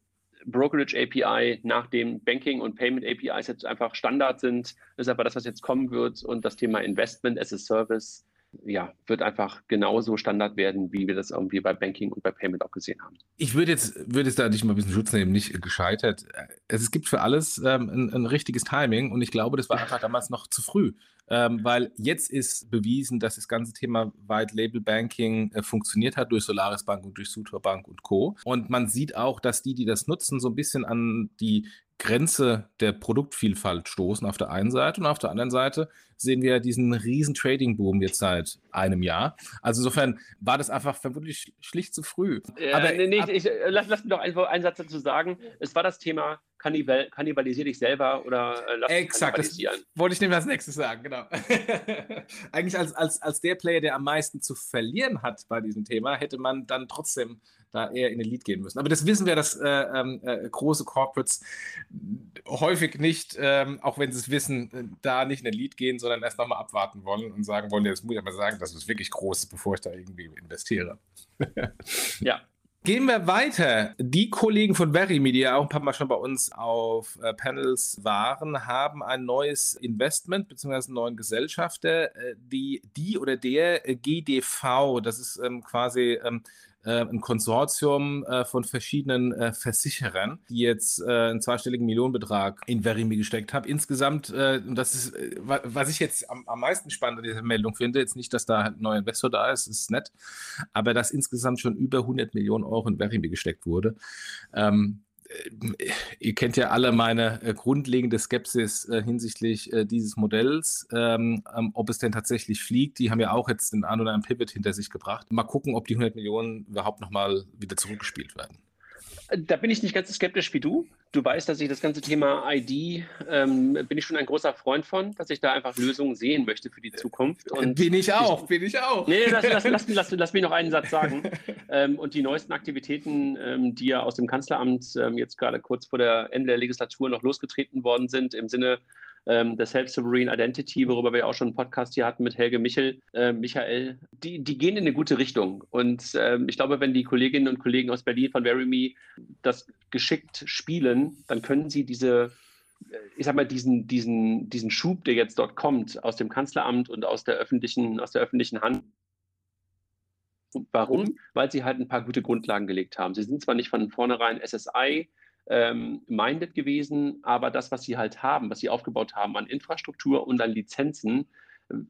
Brokerage API, nachdem Banking und Payment APIs jetzt einfach Standard sind, ist aber das, was jetzt kommen wird und das Thema Investment as a Service ja, wird einfach genauso Standard werden, wie wir das irgendwie bei Banking und bei Payment auch gesehen haben. Ich würde jetzt, würde jetzt da nicht mal ein bisschen Schutz nehmen, nicht gescheitert. Es, gibt für alles ähm, ein, ein, richtiges Timing und ich glaube, das war einfach damals noch zu früh. Ähm, weil jetzt ist bewiesen, dass das ganze Thema White Label Banking äh, funktioniert hat durch Solaris Bank und durch Sutor Bank und Co. Und man sieht auch, dass die, die das nutzen, so ein bisschen an die Grenze der Produktvielfalt stoßen auf der einen Seite und auf der anderen Seite sehen wir diesen riesen Trading-Boom jetzt seit einem Jahr. Also insofern war das einfach vermutlich schlicht zu früh. Ja, Aber, nee, nee, ich, ich, lass, lass mich doch einfach einen Satz dazu sagen. Es war das Thema kannibal, kannibalisier dich selber oder äh, lass Exakt, das wollte ich nämlich als nächstes sagen, genau. Eigentlich als, als, als der Player, der am meisten zu verlieren hat bei diesem Thema, hätte man dann trotzdem da eher in den Lead gehen müssen. Aber das wissen wir, dass äh, ähm, äh, große Corporates häufig nicht, ähm, auch wenn sie es wissen, äh, da nicht in den Lead gehen, sondern erst nochmal abwarten wollen und sagen wollen, jetzt muss ich aber sagen, dass es wirklich groß ist, bevor ich da irgendwie investiere. ja, Gehen wir weiter. Die Kollegen von Verimi, die ja auch ein paar Mal schon bei uns auf äh, Panels waren, haben ein neues Investment bzw. einen neuen Gesellschafter, äh, die, die oder der GDV, das ist ähm, quasi ähm, äh, ein Konsortium äh, von verschiedenen äh, Versicherern, die jetzt einen zweistelligen Millionenbetrag in Verimi gesteckt haben. Insgesamt, und das ist, was ich jetzt am, am meisten spannend an dieser Meldung finde, jetzt nicht, dass da ein neuer Investor da ist, ist nett, aber dass insgesamt schon über 100 Millionen Euro in Verimi gesteckt wurde. Ähm, äh, ihr kennt ja alle meine äh, grundlegende Skepsis äh, hinsichtlich äh, dieses Modells, ähm, ähm, ob es denn tatsächlich fliegt. Die haben ja auch jetzt den ein oder anderen Pivot hinter sich gebracht. Mal gucken, ob die 100 Millionen überhaupt nochmal wieder zurückgespielt werden. Da bin ich nicht ganz so skeptisch wie du. Du weißt, dass ich das ganze Thema ID, ähm, bin ich schon ein großer Freund von, dass ich da einfach Lösungen sehen möchte für die Zukunft. Und bin ich auch, ich, bin ich auch. Nee, lass, lass, lass, lass, lass mich noch einen Satz sagen. ähm, und die neuesten Aktivitäten, ähm, die ja aus dem Kanzleramt ähm, jetzt gerade kurz vor der Ende der Legislatur noch losgetreten worden sind, im Sinne ähm, der Self-Sovereign Identity, worüber wir auch schon einen Podcast hier hatten mit Helge Michel, äh, Michael, die, die gehen in eine gute Richtung. Und ähm, ich glaube, wenn die Kolleginnen und Kollegen aus Berlin von VeryMe das geschickt spielen, dann können sie diese ich sag mal, diesen, diesen, diesen Schub, der jetzt dort kommt, aus dem Kanzleramt und aus der öffentlichen, aus der öffentlichen Hand. Warum? Weil sie halt ein paar gute Grundlagen gelegt haben. Sie sind zwar nicht von vornherein SSI ähm, minded gewesen, aber das, was sie halt haben, was sie aufgebaut haben an Infrastruktur und an Lizenzen,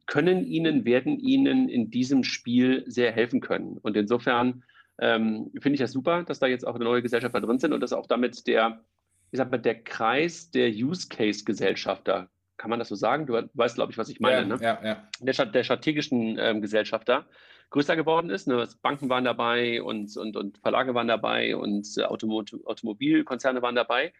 können ihnen, werden ihnen in diesem Spiel sehr helfen können. Und insofern ähm, finde ich das super, dass da jetzt auch neue Gesellschafter drin sind und dass auch damit der, ich sag mal, der Kreis der Use-Case-Gesellschafter, kann man das so sagen? Du weißt, glaube ich, was ich meine, ja, ne? Ja, ja. Der, der strategischen ähm, Gesellschafter größer geworden ist. Ne? Banken waren dabei und, und, und Verlage waren dabei und äh, Automot Automobilkonzerne waren dabei.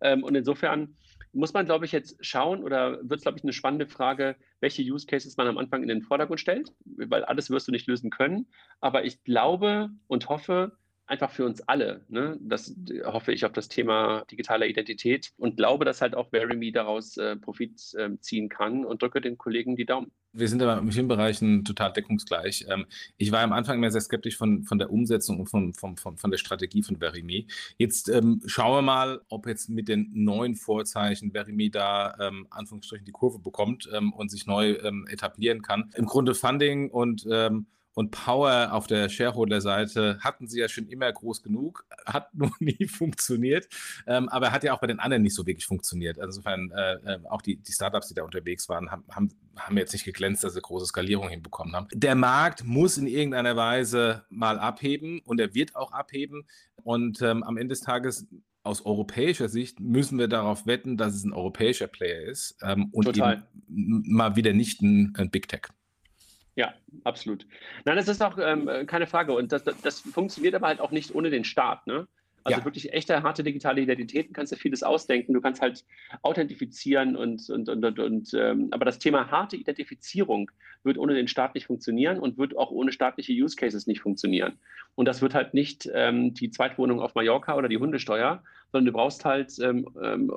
Ähm, und insofern muss man, glaube ich, jetzt schauen oder wird es, glaube ich, eine spannende Frage, welche Use Cases man am Anfang in den Vordergrund stellt, weil alles wirst du nicht lösen können. Aber ich glaube und hoffe, einfach für uns alle. Ne? Das hoffe ich auf das Thema digitale Identität und glaube, dass halt auch VeryMe daraus äh, Profit äh, ziehen kann und drücke den Kollegen die Daumen. Wir sind aber in vielen Bereichen total deckungsgleich. Ähm, ich war am Anfang immer sehr skeptisch von, von der Umsetzung und von, von, von, von der Strategie von VeryMe. Jetzt ähm, schauen wir mal, ob jetzt mit den neuen Vorzeichen VeryMe da ähm, Anführungsstrichen die Kurve bekommt ähm, und sich neu ähm, etablieren kann. Im Grunde Funding und ähm, und Power auf der Shareholder-Seite hatten sie ja schon immer groß genug, hat noch nie funktioniert, ähm, aber hat ja auch bei den anderen nicht so wirklich funktioniert. Also insofern, äh, äh, auch die, die Startups, die da unterwegs waren, haben, haben, haben jetzt nicht geglänzt, dass sie große Skalierung hinbekommen haben. Der Markt muss in irgendeiner Weise mal abheben und er wird auch abheben. Und ähm, am Ende des Tages aus europäischer Sicht müssen wir darauf wetten, dass es ein europäischer Player ist ähm, und Total. mal wieder nicht ein, ein Big Tech. Ja, absolut. Nein, das ist auch ähm, keine Frage. Und das, das, das, funktioniert aber halt auch nicht ohne den Staat. Ne? Also ja. wirklich echte, harte digitale Identitäten kannst du vieles ausdenken. Du kannst halt authentifizieren und, und, und, und, und ähm, aber das Thema harte Identifizierung wird ohne den Staat nicht funktionieren und wird auch ohne staatliche Use Cases nicht funktionieren. Und das wird halt nicht ähm, die Zweitwohnung auf Mallorca oder die Hundesteuer, sondern du brauchst halt ähm, ähm,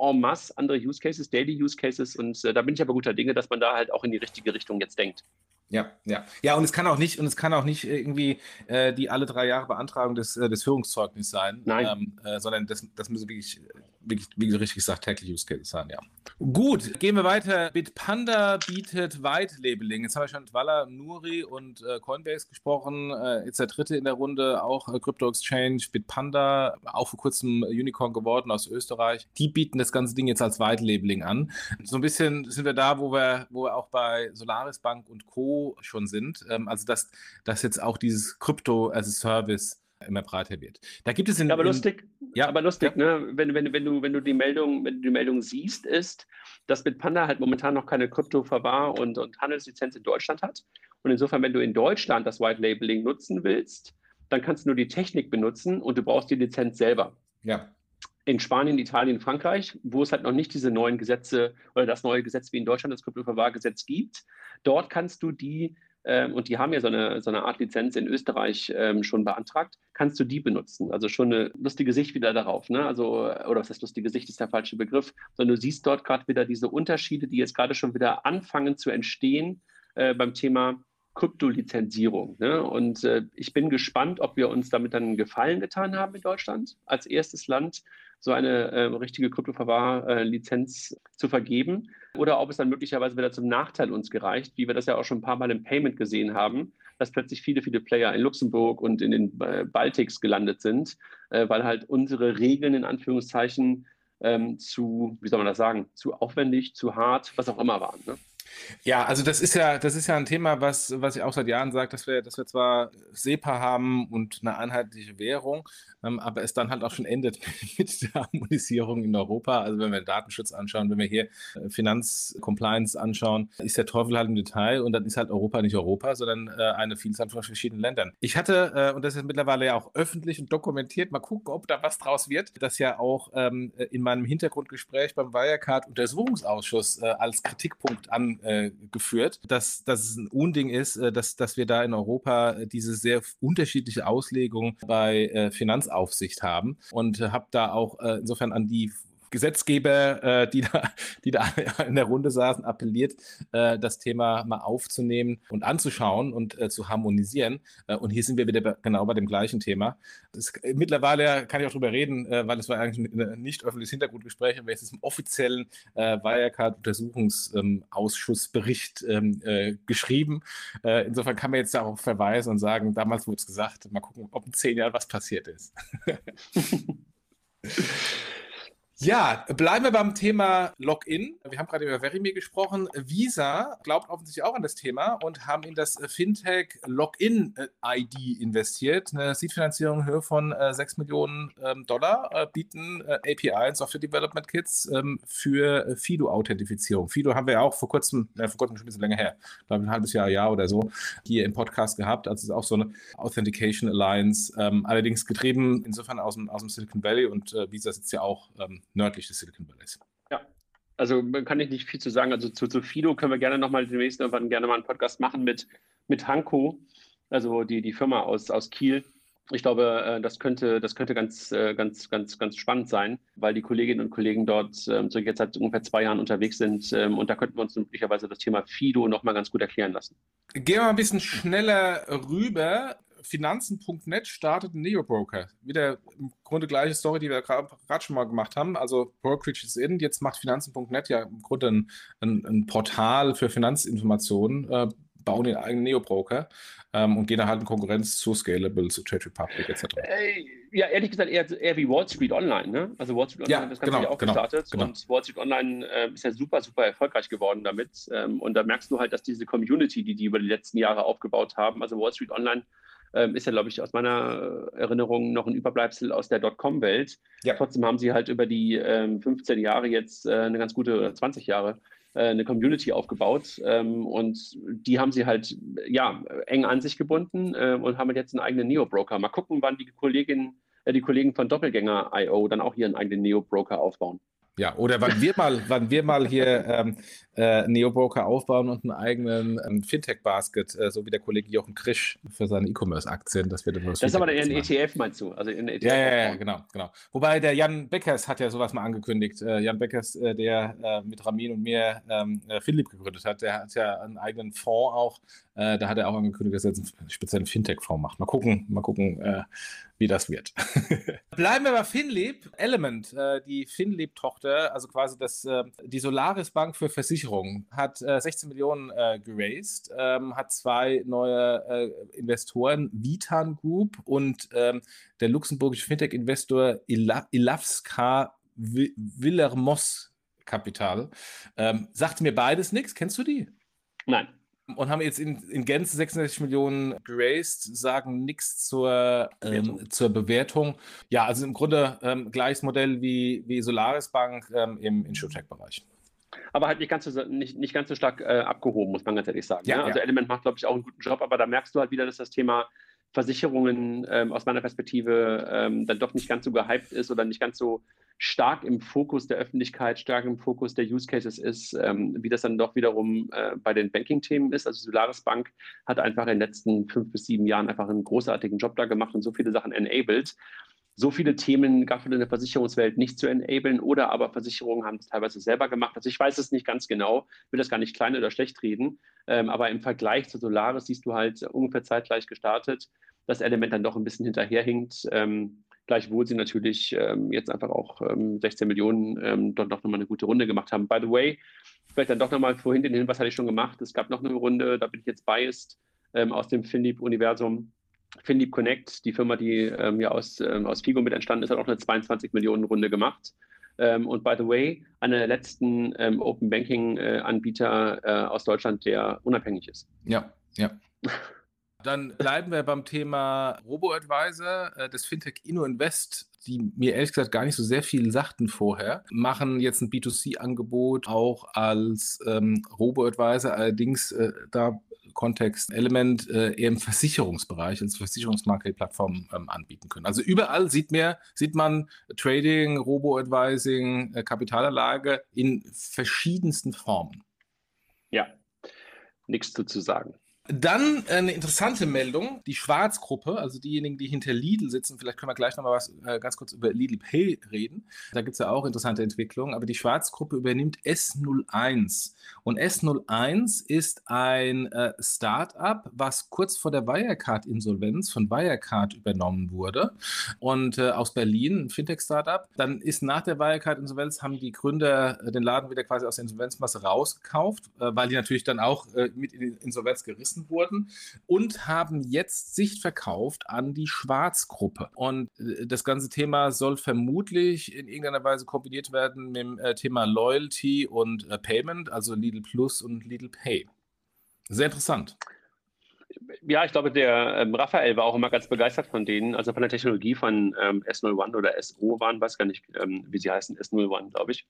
en masse andere Use Cases, Daily Use Cases. Und äh, da bin ich aber guter Dinge, dass man da halt auch in die richtige Richtung jetzt denkt. Ja, ja. Ja, und es kann auch nicht, und es kann auch nicht irgendwie äh, die alle drei Jahre Beantragung des, äh, des Führungszeugnisses sein. Nein. Ähm, äh, sondern das, das müssen wirklich, wirklich, wie richtig gesagt, tägliche Use Cases sein, ja. Gut, gehen wir weiter. Bitpanda bietet White Labeling. Jetzt haben wir schon mit Walla, Nuri und äh, Coinbase gesprochen. Äh, jetzt der dritte in der Runde, auch äh, Crypto Exchange, Bitpanda, auch vor kurzem Unicorn geworden aus Österreich. Die bieten das ganze Ding jetzt als White Labeling an. So ein bisschen sind wir da, wo wir, wo wir auch bei Solaris Bank und Co schon sind. Ähm, also dass, dass jetzt auch dieses Krypto as a Service immer breiter wird. Da gibt es in, aber lustig, ja, aber lustig, ja. ne? wenn, wenn, wenn, du, wenn du die Meldung, wenn du die Meldung siehst, ist, dass Bitpanda halt momentan noch keine Krypto-Verwahr- und, und Handelslizenz in Deutschland hat. Und insofern, wenn du in Deutschland das White Labeling nutzen willst, dann kannst du nur die Technik benutzen und du brauchst die Lizenz selber. Ja. In Spanien, Italien, Frankreich, wo es halt noch nicht diese neuen Gesetze oder das neue Gesetz wie in Deutschland, das Kryptoverwahrgesetz gibt, Dort kannst du die, und die haben ja so eine, so eine Art Lizenz in Österreich ähm, schon beantragt, kannst du die benutzen. Also schon eine lustige Sicht wieder darauf. Ne? Also, oder was heißt lustige Sicht, ist der falsche Begriff, sondern du siehst dort gerade wieder diese Unterschiede, die jetzt gerade schon wieder anfangen zu entstehen äh, beim Thema Kryptolizenzierung. Ne? Und äh, ich bin gespannt, ob wir uns damit dann einen Gefallen getan haben in Deutschland als erstes Land so eine äh, richtige Kryptoverwahrlizenz äh, zu vergeben oder ob es dann möglicherweise wieder zum Nachteil uns gereicht, wie wir das ja auch schon ein paar Mal im Payment gesehen haben, dass plötzlich viele, viele Player in Luxemburg und in den äh, Baltics gelandet sind, äh, weil halt unsere Regeln in Anführungszeichen ähm, zu, wie soll man das sagen, zu aufwendig, zu hart, was auch immer waren. Ne? Ja, also das ist ja, das ist ja ein Thema, was, was ich auch seit Jahren sage, dass wir, dass wir zwar SEPA haben und eine einheitliche Währung, ähm, aber es dann halt auch schon endet mit der Harmonisierung in Europa. Also wenn wir Datenschutz anschauen, wenn wir hier äh, Finanzcompliance anschauen, ist der Teufel halt im Detail und dann ist halt Europa nicht Europa, sondern äh, eine Vielzahl von verschiedenen Ländern. Ich hatte, äh, und das ist mittlerweile ja auch öffentlich und dokumentiert, mal gucken, ob da was draus wird, das ja auch ähm, in meinem Hintergrundgespräch beim Wirecard-Untersuchungsausschuss äh, als Kritikpunkt angeführt, dass, dass es ein Unding ist, äh, dass, dass wir da in Europa diese sehr unterschiedliche Auslegung bei äh, Finanz Finanzaufsicht haben und habe da auch äh, insofern an die Gesetzgeber, äh, die, da, die da in der Runde saßen, appelliert, äh, das Thema mal aufzunehmen und anzuschauen und äh, zu harmonisieren. Äh, und hier sind wir wieder genau bei dem gleichen Thema. Das, äh, mittlerweile kann ich auch darüber reden, äh, weil es war eigentlich ein nicht öffentliches Hintergrundgespräch, aber es ist im offiziellen Wirecard-Untersuchungsausschussbericht ähm, geschrieben. insofern kann man jetzt darauf verweisen und sagen, damals wurde es gesagt, mal gucken, ob in zehn Jahren was passiert ist. Ja, bleiben wir beim Thema Login. Wir haben gerade über Verimi gesprochen. Visa glaubt offensichtlich auch an das Thema und haben in das Fintech Login-ID investiert. Eine Seed-Finanzierung in Höhe von äh, 6 Millionen ähm, Dollar äh, bieten äh, API, Software Development Kits, ähm, für FIDO-Authentifizierung. FIDO haben wir ja auch vor kurzem, äh, vor kurzem schon ein bisschen länger her, glaube ein halbes Jahr, Jahr oder so, hier im Podcast gehabt. Also es ist auch so eine Authentication Alliance, ähm, allerdings getrieben insofern aus dem, aus dem Silicon Valley und äh, Visa sitzt ja auch nördlich des Silicon Valleys. Ja, also kann ich nicht viel zu sagen. Also zu, zu Fido können wir gerne nochmal demnächst irgendwann gerne mal einen Podcast machen mit, mit Hanko, also die, die Firma aus, aus Kiel. Ich glaube, äh, das könnte, das könnte ganz, äh, ganz, ganz, ganz spannend sein, weil die Kolleginnen und Kollegen dort ähm, so jetzt seit ungefähr zwei Jahren unterwegs sind. Ähm, und da könnten wir uns möglicherweise das Thema Fido nochmal ganz gut erklären lassen. Gehen wir mal ein bisschen schneller rüber. Finanzen.net startet ein Neo-Broker. Wieder im Grunde gleiche Story, die wir gerade schon mal gemacht haben. Also Brokerage is in, jetzt macht Finanzen.net ja im Grunde ein, ein, ein Portal für Finanzinformationen, äh, bauen den eigenen Neo-Broker ähm, und gehen dann halt in Konkurrenz zu Scalable, zu Trade Republic etc. Äh, ja, ehrlich gesagt eher, eher, wie Wall Street Online. Ne? Also Wall Street Online ja, hat das Ganze genau, ja auch genau, gestartet genau. und Wall Street Online äh, ist ja super, super erfolgreich geworden damit. Ähm, und da merkst du halt, dass diese Community, die die über die letzten Jahre aufgebaut haben, also Wall Street Online ähm, ist ja, glaube ich, aus meiner Erinnerung noch ein Überbleibsel aus der Dotcom-Welt. Ja. Trotzdem haben sie halt über die ähm, 15 Jahre jetzt äh, eine ganz gute, oder 20 Jahre, äh, eine Community aufgebaut ähm, und die haben sie halt ja eng an sich gebunden äh, und haben jetzt einen eigenen Neo-Broker. Mal gucken, wann die Kolleginnen, äh, die Kollegen von Doppelgänger.io dann auch ihren eigenen Neo-Broker aufbauen. Ja, oder wann wir mal, wann wir mal hier ähm, äh, Neobroker aufbauen und einen eigenen ähm, Fintech-Basket, äh, so wie der Kollege Jochen Krisch für seine E-Commerce-Aktien, dass wir das Das ist aber ein ETF, meinst du? Also in ETF ja, ja, ja, genau, genau. Wobei der Jan Beckers hat ja sowas mal angekündigt. Äh, Jan Beckers, äh, der äh, mit Ramin und mir ähm, äh, Philipp gegründet hat, der hat ja einen eigenen Fonds auch. Da hat er auch angekündigt, dass er jetzt einen speziellen Fintech-Fonds macht. Mal gucken, mal gucken, wie das wird. Bleiben wir bei Finlieb. Element, die Finlieb-Tochter, also quasi das, die Solaris Bank für Versicherungen Versicherung, hat äh, 16 Millionen äh, geraced, ähm, hat zwei neue äh, Investoren, Vitan Group und ähm, der luxemburgische Fintech-Investor Ilavska Villermoz Kapital. Ähm, sagt mir beides nichts. Kennst du die? Nein und haben jetzt in, in Gänze 66 Millionen geraced, sagen nichts zur, ähm, zur Bewertung. Ja, also im Grunde ähm, gleiches Modell wie, wie Solaris Bank ähm, im Insurtech-Bereich aber halt nicht ganz so, nicht, nicht ganz so stark äh, abgehoben, muss man ganz ehrlich sagen. Ja, ne? Also ja. Element macht, glaube ich, auch einen guten Job, aber da merkst du halt wieder, dass das Thema Versicherungen ähm, aus meiner Perspektive ähm, dann doch nicht ganz so gehypt ist oder nicht ganz so stark im Fokus der Öffentlichkeit, stark im Fokus der Use Cases ist, ähm, wie das dann doch wiederum äh, bei den Banking-Themen ist. Also Solaris Bank hat einfach in den letzten fünf bis sieben Jahren einfach einen großartigen Job da gemacht und so viele Sachen enabled so viele Themen gab es in der Versicherungswelt nicht zu enablen oder aber Versicherungen haben es teilweise selber gemacht. Also ich weiß es nicht ganz genau, will das gar nicht klein oder schlecht reden, ähm, aber im Vergleich zu Solaris siehst du halt ungefähr zeitgleich gestartet, das Element dann doch ein bisschen hinterherhinkt. Ähm, gleichwohl sie natürlich ähm, jetzt einfach auch 16 ähm, Millionen ähm, dort noch nochmal eine gute Runde gemacht haben. By the way, vielleicht dann doch nochmal vorhin den Hinweis hatte ich schon gemacht. Es gab noch eine Runde, da bin ich jetzt biased ähm, aus dem Finlieb-Universum Finlieb Connect, die Firma, die ähm, ja aus, ähm, aus Figo mit entstanden ist, hat auch eine 22 Millionen Runde gemacht. Ähm, und by the way, einer der letzten ähm, Open Banking-Anbieter äh, aus Deutschland, der unabhängig ist. Ja, ja. Dann bleiben wir beim Thema Robo-Advisor. Äh, das Fintech InnoInvest, die mir ehrlich gesagt gar nicht so sehr viel sagten vorher, machen jetzt ein B2C-Angebot auch als ähm, Robo-Advisor. Allerdings äh, da Kontext Element äh, eher im Versicherungsbereich als Versicherungsmarket-Plattform ähm, anbieten können. Also überall sieht, mehr, sieht man Trading, Robo-Advising, äh, Kapitalanlage in verschiedensten Formen. Ja, nichts zu sagen. Dann eine interessante Meldung. Die Schwarzgruppe, also diejenigen, die hinter Lidl sitzen, vielleicht können wir gleich nochmal was äh, ganz kurz über Lidl Pay reden. Da gibt es ja auch interessante Entwicklungen, aber die Schwarzgruppe übernimmt S01. Und S01 ist ein äh, Start-up, was kurz vor der Wirecard-Insolvenz von Wirecard übernommen wurde. Und äh, aus Berlin, ein Fintech-Startup. Dann ist nach der Wirecard-Insolvenz, haben die Gründer äh, den Laden wieder quasi aus der Insolvenzmasse rausgekauft, äh, weil die natürlich dann auch äh, mit in die Insolvenz gerissen gelassen wurden und haben jetzt Sicht verkauft an die Schwarzgruppe. Und äh, das ganze Thema soll vermutlich in irgendeiner Weise kombiniert werden mit dem äh, Thema Loyalty und äh, Payment, also Lidl Plus und Lidl Pay. Sehr interessant. Ja, ich glaube, der ähm, Raphael war auch immer ganz begeistert von denen, also von der Technologie von ähm, S01 oder SO waren, weiß gar nicht, ähm, wie sie heißen, S01, glaube ich.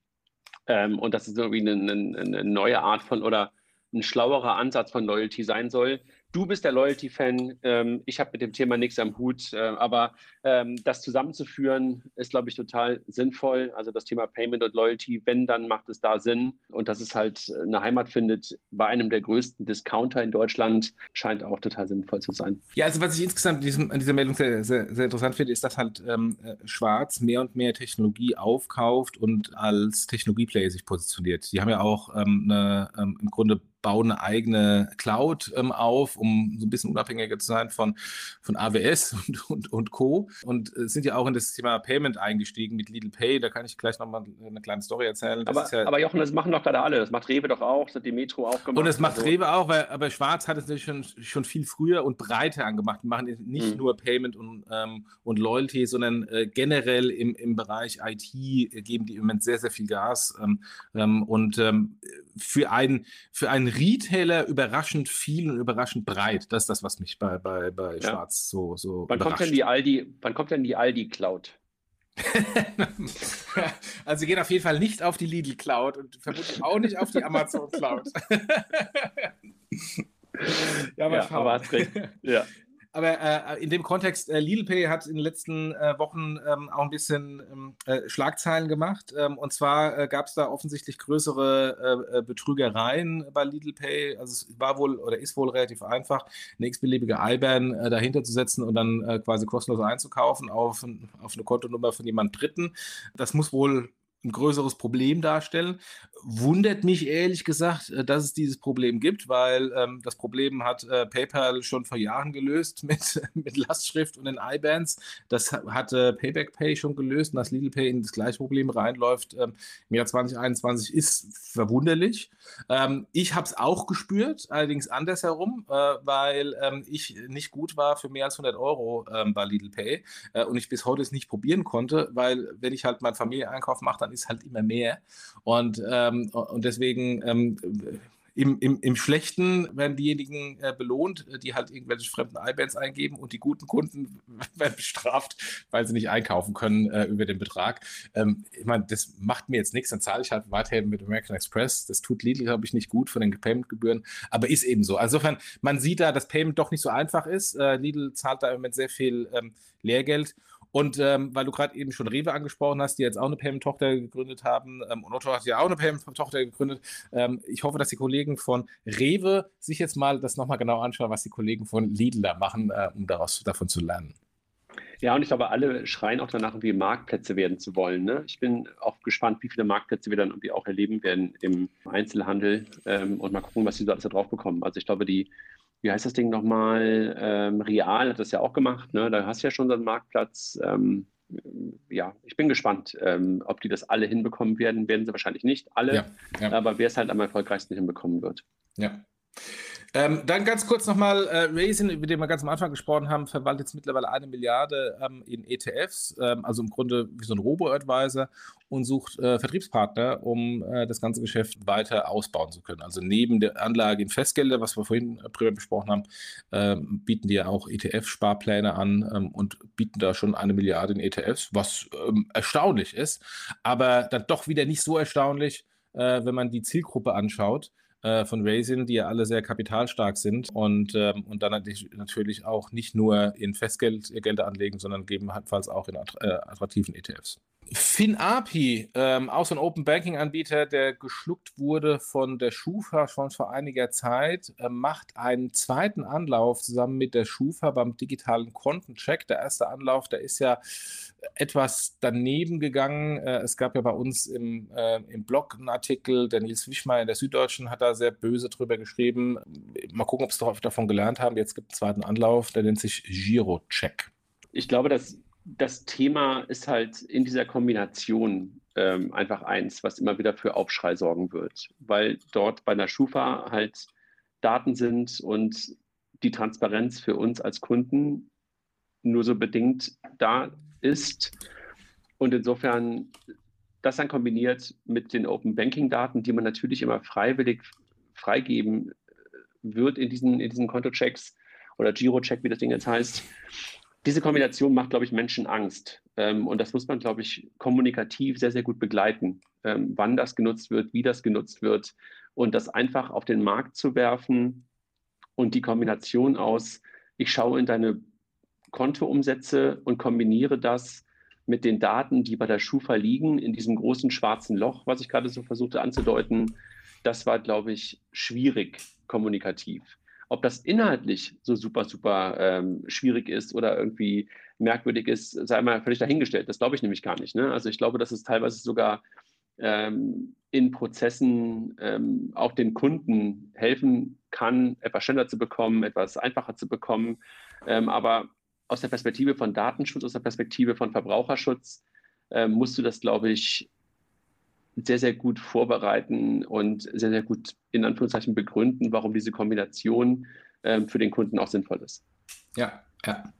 Ähm, und das ist irgendwie eine, eine, eine, neue Art von oder ein schlauerer Ansatz von Loyalty sein soll. Du bist der Loyalty-Fan, ähm, ich habe mit dem Thema nichts am Hut, äh, aber ähm, das zusammenzuführen ist, glaube ich, total sinnvoll. Also das Thema Payment und Loyalty, wenn, dann macht es da Sinn. Und dass es halt eine Heimat findet bei einem der größten Discounter in Deutschland, scheint auch total sinnvoll zu sein. Ja, also was ich insgesamt diesem, an dieser Meldung sehr, sehr, sehr, interessant finde, ist, dass halt ähm, äh, Schwarz mehr und mehr Technologie aufkauft und als Technologieplayer sich positioniert. Die haben ja auch ähm, eine, ähm, im Grunde bauen eine eigene Cloud ähm, auf, um so ein bisschen unabhängiger zu sein von, von AWS und, und, und Co. Und äh, sind ja auch in das Thema Payment eingestiegen mit Lidl Pay. Da kann ich gleich nochmal eine kleine Story erzählen. Das aber, ja, aber Jochen, das machen doch gerade alle. Das macht Rewe doch auch, das hat die Metro auch gemacht. Und das macht also. Rewe auch, weil aber Schwarz hat es natürlich schon, schon viel früher und breiter angemacht. Die machen nicht mhm. nur Payment und, ähm, und Loyalty, sondern äh, generell im, im Bereich IT äh, geben die im Moment sehr, sehr viel Gas. Ähm, ähm und ähm, für einen, für einen Retailer überraschend viel und überraschend breit. Das ist das, was mich bei, bei, bei ja. Schwarz so, so wann überrascht. kommt denn die Aldi, Wann kommt denn die Aldi Cloud? also gehen auf jeden Fall nicht auf die Lidl Cloud und vermutlich auch nicht auf die Amazon Cloud. ja, mal ja. Aber hast recht. Ja. Aber äh, in dem Kontext, äh, Lidl Pay hat in den letzten äh, Wochen ähm, auch ein bisschen ähm, äh, Schlagzeilen gemacht. Ähm, und zwar äh, gab es da offensichtlich größere äh, Betrügereien bei Lidl Pay. Also es war wohl oder ist wohl relativ einfach, eine x-beliebige IBAN dahinter zu setzen und dann quasi kostenlos einzukaufen auf, auf eine Kontonummer von jemand Dritten. Das muss wohl ein größeres Problem darstellen. Wundert mich ehrlich gesagt, äh, dass es dieses Problem gibt, weil ähm, das Problem hat äh, PayPal schon vor Jahren gelöst mit, mit Lastschrift und den IBANs. Das hat äh, Payback Pay schon gelöst und dass Lidl Pay in das gleiche Problem reinläuft ähm, im Jahr 2021 ist verwunderlich. Ähm, ich habe es auch gespürt, allerdings andersherum, äh, weil ähm, ich nicht gut war für mehr als 100 Euro ähm, bei Lidl Pay äh, und ich bis heute es nicht probieren konnte, weil wenn ich halt meinen Familieneinkauf mache, dann ist halt immer mehr. Und, ähm, und deswegen ähm, im, im, im Schlechten werden diejenigen äh, belohnt, die halt irgendwelche fremden IBANs eingeben und die guten Kunden werden bestraft, weil sie nicht einkaufen können äh, über den Betrag. Ähm, ich meine, das macht mir jetzt nichts, dann zahle ich halt weiterhin mit American Express. Das tut Lidl, glaube ich, nicht gut von den Payment-Gebühren, aber ist eben so. Also insofern, man sieht da, dass Payment doch nicht so einfach ist. Äh, Lidl zahlt da Moment sehr viel ähm, Lehrgeld und ähm, weil du gerade eben schon Rewe angesprochen hast, die jetzt auch eine Payment-Tochter gegründet haben, ähm, und Otto hat ja auch eine Payment-Tochter gegründet. Ähm, ich hoffe, dass die Kollegen von Rewe sich jetzt mal das nochmal genau anschauen, was die Kollegen von Lidl da machen, äh, um daraus davon zu lernen. Ja, und ich glaube, alle schreien auch danach, irgendwie Marktplätze werden zu wollen. Ne? Ich bin auch gespannt, wie viele Marktplätze wir dann irgendwie auch erleben werden im Einzelhandel ähm, und mal gucken, was sie da drauf bekommen. Also ich glaube, die wie heißt das Ding nochmal? Ähm, Real hat das ja auch gemacht. Ne? Da hast du ja schon so einen Marktplatz. Ähm, ja, ich bin gespannt, ähm, ob die das alle hinbekommen werden. Werden sie wahrscheinlich nicht alle, ja, ja. aber wer es halt am erfolgreichsten hinbekommen wird. Ja. Ähm, dann ganz kurz nochmal, äh, Raisin, über den wir ganz am Anfang gesprochen haben, verwaltet jetzt mittlerweile eine Milliarde ähm, in ETFs, ähm, also im Grunde wie so ein Robo-Advisor und sucht äh, Vertriebspartner, um äh, das ganze Geschäft weiter ausbauen zu können. Also neben der Anlage in Festgelder, was wir vorhin äh, primär besprochen haben, ähm, bieten die ja auch ETF-Sparpläne an ähm, und bieten da schon eine Milliarde in ETFs, was ähm, erstaunlich ist, aber dann doch wieder nicht so erstaunlich, äh, wenn man die Zielgruppe anschaut äh, von Raisin, die ja alle sehr kapitalstark sind und, ähm, und dann natürlich auch nicht nur in Festgeld Geld anlegen, sondern gegebenenfalls auch in äh, attraktiven ETFs. FinAPI, ähm, auch so ein Open Banking Anbieter, der geschluckt wurde von der Schufa schon vor einiger Zeit, äh, macht einen zweiten Anlauf zusammen mit der Schufa beim digitalen Kontencheck. Der erste Anlauf, der ist ja etwas daneben gegangen. Äh, es gab ja bei uns im, äh, im Blog einen Artikel, der Nils Wischmeier in der Süddeutschen hat da sehr böse drüber geschrieben. Mal gucken, ob sie davon gelernt haben. Jetzt gibt es einen zweiten Anlauf, der nennt sich Giro-Check. Ich glaube, dass das Thema ist halt in dieser Kombination ähm, einfach eins, was immer wieder für Aufschrei sorgen wird, weil dort bei einer Schufa halt Daten sind und die Transparenz für uns als Kunden nur so bedingt da ist. Und insofern das dann kombiniert mit den Open Banking Daten, die man natürlich immer freiwillig freigeben wird in diesen, in diesen Kontochecks oder Giro-Check, wie das Ding jetzt heißt, diese Kombination macht, glaube ich, Menschen Angst. Ähm, und das muss man, glaube ich, kommunikativ sehr, sehr gut begleiten, ähm, wann das genutzt wird, wie das genutzt wird und das einfach auf den Markt zu werfen und die Kombination aus, ich schaue in deine Kontoumsätze und kombiniere das mit den Daten, die bei der Schufa liegen, in diesem großen schwarzen Loch, was ich gerade so versuchte anzudeuten, das war, glaube ich, schwierig kommunikativ. Ob das inhaltlich so super, super ähm, schwierig ist oder irgendwie merkwürdig ist, sei mal völlig dahingestellt. Das glaube ich nämlich gar nicht. Ne? Also ich glaube, dass es teilweise sogar ähm, in Prozessen ähm, auch den Kunden helfen kann, etwas schneller zu bekommen, etwas einfacher zu bekommen. Ähm, aber aus der Perspektive von Datenschutz, aus der Perspektive von Verbraucherschutz, äh, musst du das, glaube ich, sehr, sehr gut vorbereiten und sehr, sehr gut in Anführungszeichen begründen, warum diese Kombination äh, für den Kunden auch sinnvoll ist. Ja, ja.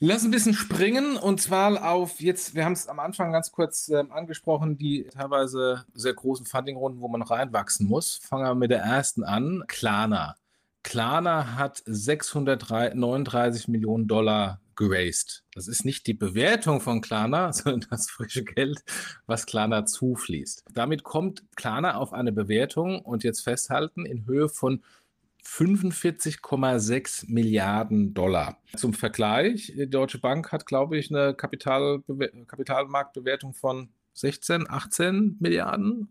Lass ein bisschen springen und zwar auf jetzt, wir haben es am Anfang ganz kurz ähm, angesprochen, die teilweise sehr großen Fundingrunden, wo man reinwachsen muss. Fangen wir mit der ersten an. Klarna. Klarna hat 639 Millionen Dollar geraced. Das ist nicht die Bewertung von Klarna, sondern das frische Geld, was Klarna zufließt. Damit kommt Klarna auf eine Bewertung und jetzt festhalten in Höhe von 45,6 Milliarden Dollar. Zum Vergleich, die Deutsche Bank hat, glaube ich, eine Kapital Kapitalmarktbewertung von 16, 18 Milliarden,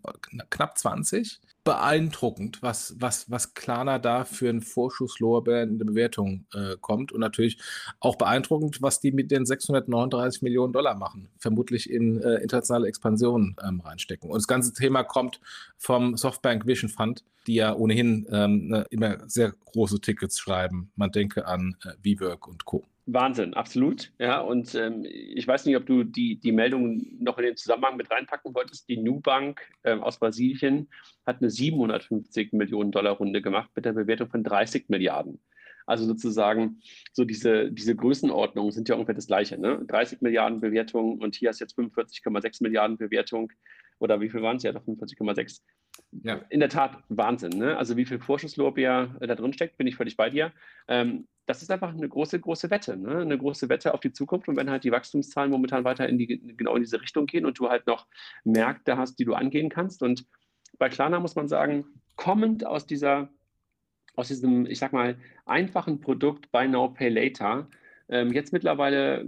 knapp 20 beeindruckend, was, was, was Klarna da für einen Vorschusslorbeer in der Bewertung äh, kommt. Und natürlich auch beeindruckend, was die mit den 639 Millionen Dollar machen. Vermutlich in äh, internationale Expansion ähm, reinstecken. Und das ganze Thema kommt vom Softbank Vision Fund, die ja ohnehin ähm, ne, immer sehr große Tickets schreiben. Man denke an äh, WeWork und Co. Wahnsinn, absolut. Ja, und ähm, ich weiß nicht, ob du die, die Meldung noch in den Zusammenhang mit reinpacken wolltest. Die Nubank ähm, aus Brasilien hat eine 750 Millionen Dollar Runde gemacht mit der Bewertung von 30 Milliarden. Also sozusagen, so diese, diese Größenordnungen sind ja ungefähr das Gleiche. Ne? 30 Milliarden Bewertung und hier hast du jetzt 45,6 Milliarden Bewertung. Oder wie viel waren es? Ja, doch 45,6. Ja. In der Tat Wahnsinn. Ne? Also wie viel Vorschusslorbeer da drin steckt, bin ich völlig bei dir. Ähm, das ist einfach eine große, große Wette, ne? eine große Wette auf die Zukunft. Und wenn halt die Wachstumszahlen momentan weiter in die, genau in diese Richtung gehen und du halt noch Märkte hast, die du angehen kannst. Und bei Klarna muss man sagen, kommend aus dieser, aus diesem, ich sag mal, einfachen Produkt Buy Now, Pay Later, ähm, jetzt mittlerweile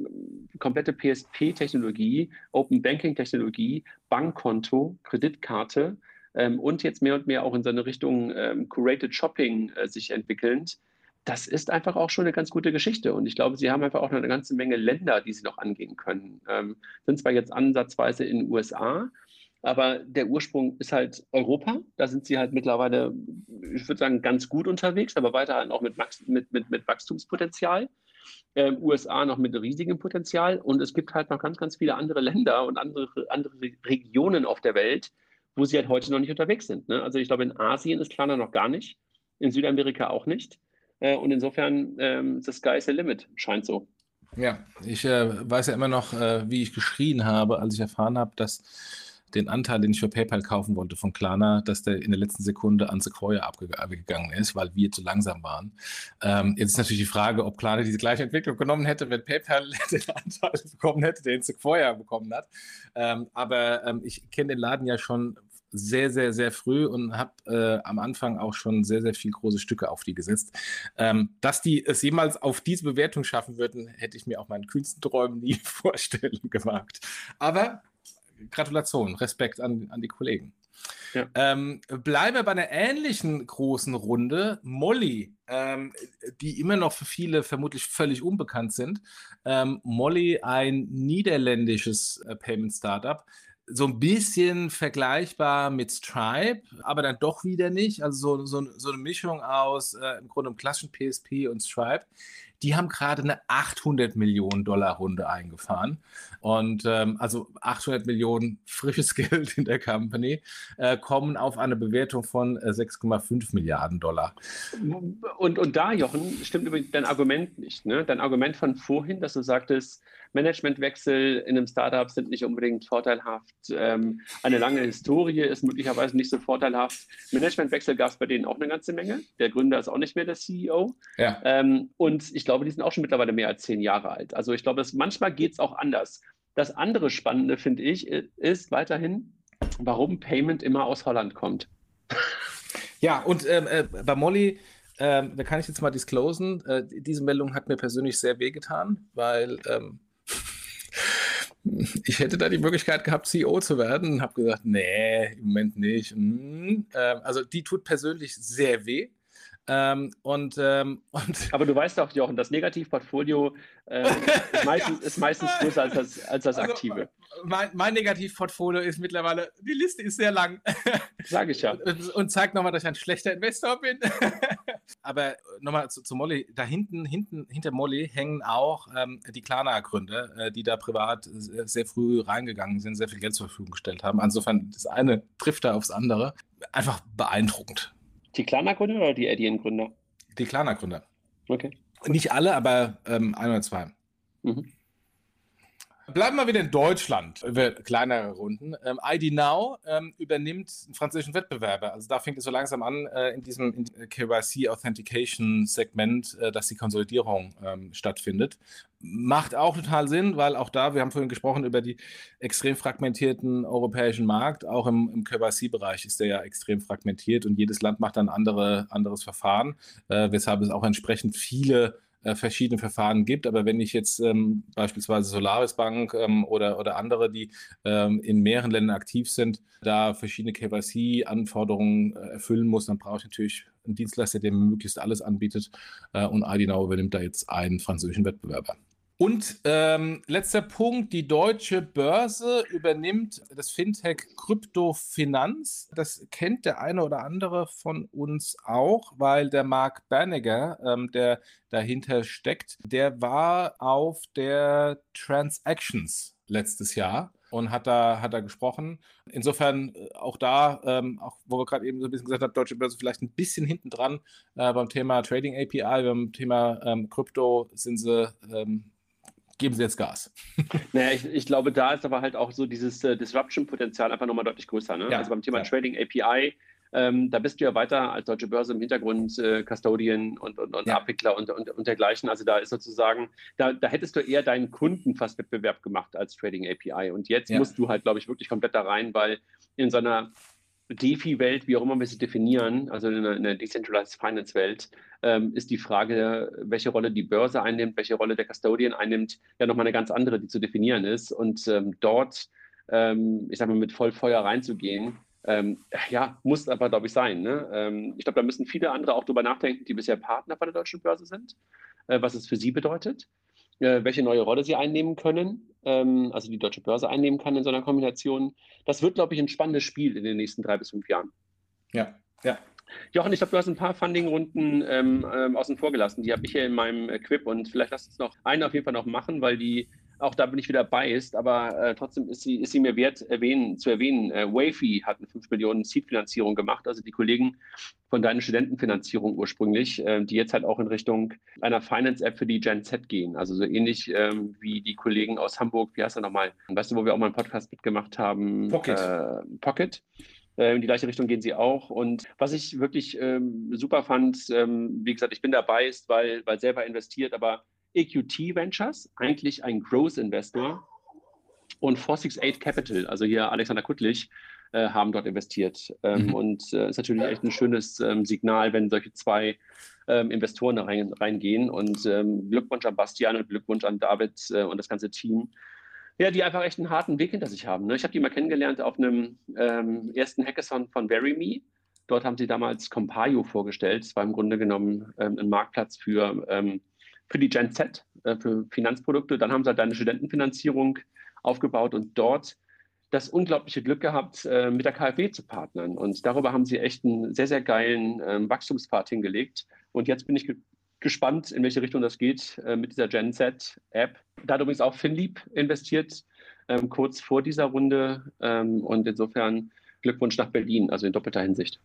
komplette PSP-Technologie, Open Banking-Technologie, Bankkonto, Kreditkarte ähm, und jetzt mehr und mehr auch in seine Richtung ähm, Curated Shopping äh, sich entwickelnd das ist einfach auch schon eine ganz gute Geschichte. Und ich glaube, sie haben einfach auch noch eine ganze Menge Länder, die sie noch angehen können. Ähm, sind zwar jetzt ansatzweise in den USA, aber der Ursprung ist halt Europa. Da sind sie halt mittlerweile, ich würde sagen, ganz gut unterwegs, aber weiterhin auch mit, mit, mit, mit Wachstumspotenzial. Ähm, USA noch mit riesigem Potenzial. Und es gibt halt noch ganz, ganz viele andere Länder und andere, andere Regionen auf der Welt, wo sie halt heute noch nicht unterwegs sind. Ne? Also ich glaube, in Asien ist Klarna noch gar nicht. in Südamerika auch nicht. Äh, und insofern, ähm, the sky is the limit, scheint so. Ja, ich äh, weiß ja immer noch, äh, wie ich geschrien habe, als ich erfahren habe, dass den Anteil, den ich für PayPal kaufen wollte von Klarna, dass der in der letzten Sekunde an Sequoia abgegangen ist, weil wir zu langsam waren. Ähm, jetzt ist natürlich die Frage, ob Klarna diese gleiche Entwicklung genommen hätte, wenn PayPal den Anteil bekommen hätte, den Sequoia bekommen hat. Ähm, aber ähm, ich kenne den Laden ja schon sehr, sehr, sehr früh und habe äh, am Anfang auch schon sehr, sehr viel große Stücke auf die gesetzt. Ähm, dass die es jemals auf diese Bewertung schaffen würden, hätte ich mir auch meinen kühnsten Träumen nie vorstellen gewagt. Aber Gratulation, Respekt an, an die Kollegen. Ja. Ähm, bleiben wir bei einer ähnlichen großen Runde. Molly, ähm, die immer noch für viele vermutlich völlig unbekannt sind. Ähm, Molly, ein niederländisches äh, Payment Startup, so ein bisschen vergleichbar mit Stripe, aber dann doch wieder nicht. Also so, so, so eine Mischung aus äh, im Grunde einem klassischen PSP und Stripe. Die haben gerade eine 800 Millionen Dollar Runde eingefahren. Und ähm, also 800 Millionen frisches Geld in der Company äh, kommen auf eine Bewertung von äh, 6,5 Milliarden Dollar. Und, und da, Jochen, stimmt übrigens dein Argument nicht. Ne? Dein Argument von vorhin, dass du sagtest, Managementwechsel in einem Startup sind nicht unbedingt vorteilhaft. Ähm, eine lange Historie ist möglicherweise nicht so vorteilhaft. Managementwechsel gab es bei denen auch eine ganze Menge. Der Gründer ist auch nicht mehr der CEO. Ja. Ähm, und ich glaube, die sind auch schon mittlerweile mehr als zehn Jahre alt. Also ich glaube, dass manchmal geht es auch anders. Das andere Spannende, finde ich, ist weiterhin, warum Payment immer aus Holland kommt. Ja, und ähm, äh, bei Molly, äh, da kann ich jetzt mal disclosen, äh, diese Meldung hat mir persönlich sehr wehgetan, weil ähm, ich hätte da die Möglichkeit gehabt, CEO zu werden und habe gesagt, nee, im Moment nicht. Hm, äh, also die tut persönlich sehr weh. Ähm, und, ähm, und Aber du weißt doch, Jochen, das Negativportfolio äh, ist, meistens, ist, meistens, größer als das, als das also, aktive. Mein, mein, Negativportfolio ist mittlerweile, die Liste ist sehr lang. Sage ich ja. Und, und zeigt nochmal, dass ich ein schlechter Investor bin. Aber nochmal zu, zu, Molly, da hinten, hinten, hinter Molly hängen auch ähm, die Klarna-Gründer, äh, die da privat sehr, sehr früh reingegangen sind, sehr viel Geld zur Verfügung gestellt haben. Insofern, das eine trifft da aufs andere. Einfach beeindruckend. Die Klarna-Gründer oder die Adyen-Gründer? Die Klarna-Gründer. Okay. Nicht alle, aber ähm, ein oder zwei. Mhm. Bleiben wir wieder in Deutschland, über kleinere Runden. Ähm, ID Now ähm, übernimmt einen französischen Wettbewerber. Also da fängt es so langsam an, äh, in diesem in KYC Authentication Segment, äh, dass die Konsolidierung ähm, stattfindet. Macht auch total Sinn, weil auch da, wir haben vorhin gesprochen über die extrem fragmentierten europäischen Markt. Auch im, im KYC-Bereich ist der ja extrem fragmentiert und jedes Land macht dann andere, anderes Verfahren, äh, weshalb es auch entsprechend viele äh, verschiedene Verfahren gibt. Aber wenn ich jetzt ähm, beispielsweise Solaris Bank ähm, oder, oder andere, die ähm, in mehreren Ländern aktiv sind, da verschiedene KYC-Anforderungen äh, erfüllen muss, dann brauche ich natürlich einen Dienstleister, der mir möglichst alles anbietet. Äh, und IDNOW übernimmt da jetzt einen französischen Wettbewerber. Und ähm, letzter Punkt, die deutsche Börse übernimmt das Fintech Kryptofinanz. Das kennt der eine oder andere von uns auch, weil der Mark Berniger, ähm, der dahinter steckt, der war auf der Transactions letztes Jahr und hat da, hat da gesprochen. Insofern äh, auch da, ähm, auch wo wir gerade eben so ein bisschen gesagt haben, Deutsche Börse vielleicht ein bisschen hinten dran äh, beim Thema Trading API, beim Thema Krypto sind sie ähm, geben Sie jetzt Gas. Naja, ich, ich, glaube, da ist aber halt auch so dieses äh, Disruption-Potenzial einfach nochmal deutlich größer. Ne? Ja, also beim Thema ja. Trading API, ähm, da bist du ja weiter als Deutsche Börse im Hintergrund äh, Custodian und, und, und ja. Abwickler und, und, und dergleichen. Also da ist sozusagen, da, da hättest du eher deinen Kunden fast Wettbewerb gemacht als Trading API. Und jetzt musst du halt, glaube ich, wirklich komplett da rein, weil in so einer DeFi-Welt, wie auch immer wir sie definieren, also in der, Decentralized Finance-Welt, ähm, ist die Frage, welche Rolle die Börse einnimmt, welche Rolle der Custodian einnimmt, ja nochmal eine ganz andere, die zu definieren ist. Und ähm, dort, ähm, ich sage mal, mit Vollfeuer reinzugehen, ähm, ja, muss aber, glaube ich, sein. Ne? Ähm, ich glaube, da müssen viele andere auch drüber nachdenken, die bisher Partner bei der deutschen Börse sind, äh, was es für sie bedeutet äh, welche neue Rolle sie einnehmen können, ähm, also die deutsche Börse einnehmen kann in so einer Kombination. Das wird, glaube ich, ein spannendes Spiel in den nächsten drei bis fünf Jahren. Ja, ja. Jochen, ich glaube, du hast ein paar Funding-Runden ähm, ähm, außen vor gelassen. Die habe ich hier in meinem Equip und vielleicht lass uns noch eine auf jeden Fall noch machen, weil die auch da bin ich wieder biased, aber äh, trotzdem ist sie, ist sie mir wert, erwähnen, zu erwähnen. Äh, Wafy hat eine 5 Millionen Seed-Finanzierung gemacht, also die Kollegen von deiner Studentenfinanzierung ursprünglich, äh, die jetzt halt auch in Richtung einer Finance-App für die Gen Z gehen. Also so ähnlich ähm, wie die Kollegen aus Hamburg, wie heißt er nochmal? Weißt du, wo wir auch mal einen Podcast mitgemacht haben? Pocket. Äh, Pocket. Äh, in die gleiche Richtung gehen sie auch. Und was ich wirklich ähm, super fand, ähm, wie gesagt, ich bin dabei, ist, weil, weil selber investiert, aber EQT Ventures, eigentlich ein Growth Investor, und 468 Capital, also hier Alexander Kuttlich, äh, haben dort investiert. Ähm, mhm. Und es äh, ist natürlich echt ein schönes ähm, Signal, wenn solche zwei ähm, Investoren da rein, reingehen. Und ähm, Glückwunsch an Bastian und Glückwunsch an David äh, und das ganze Team. Ja, die einfach echt einen harten Weg hinter sich haben. Ne? Ich habe die mal kennengelernt auf einem ähm, ersten Hackathon von VeryMe. Dort haben sie damals Compaio vorgestellt. Es war im Grunde genommen ähm, ein Marktplatz für für die Gen Z, äh, für Finanzprodukte. Dann haben sie halt eine Studentenfinanzierung aufgebaut und dort das unglaubliche Glück gehabt, äh, mit der KfW zu partnern. Und darüber haben sie echt einen sehr, sehr geilen ähm, Wachstumspfad hingelegt. Und jetzt bin ich ge gespannt, in welche Richtung das geht äh, mit dieser Gen Z-App. Da hat übrigens auch Finlieb investiert, ähm, kurz vor dieser Runde. Ähm, und insofern Glückwunsch nach Berlin, also in doppelter Hinsicht.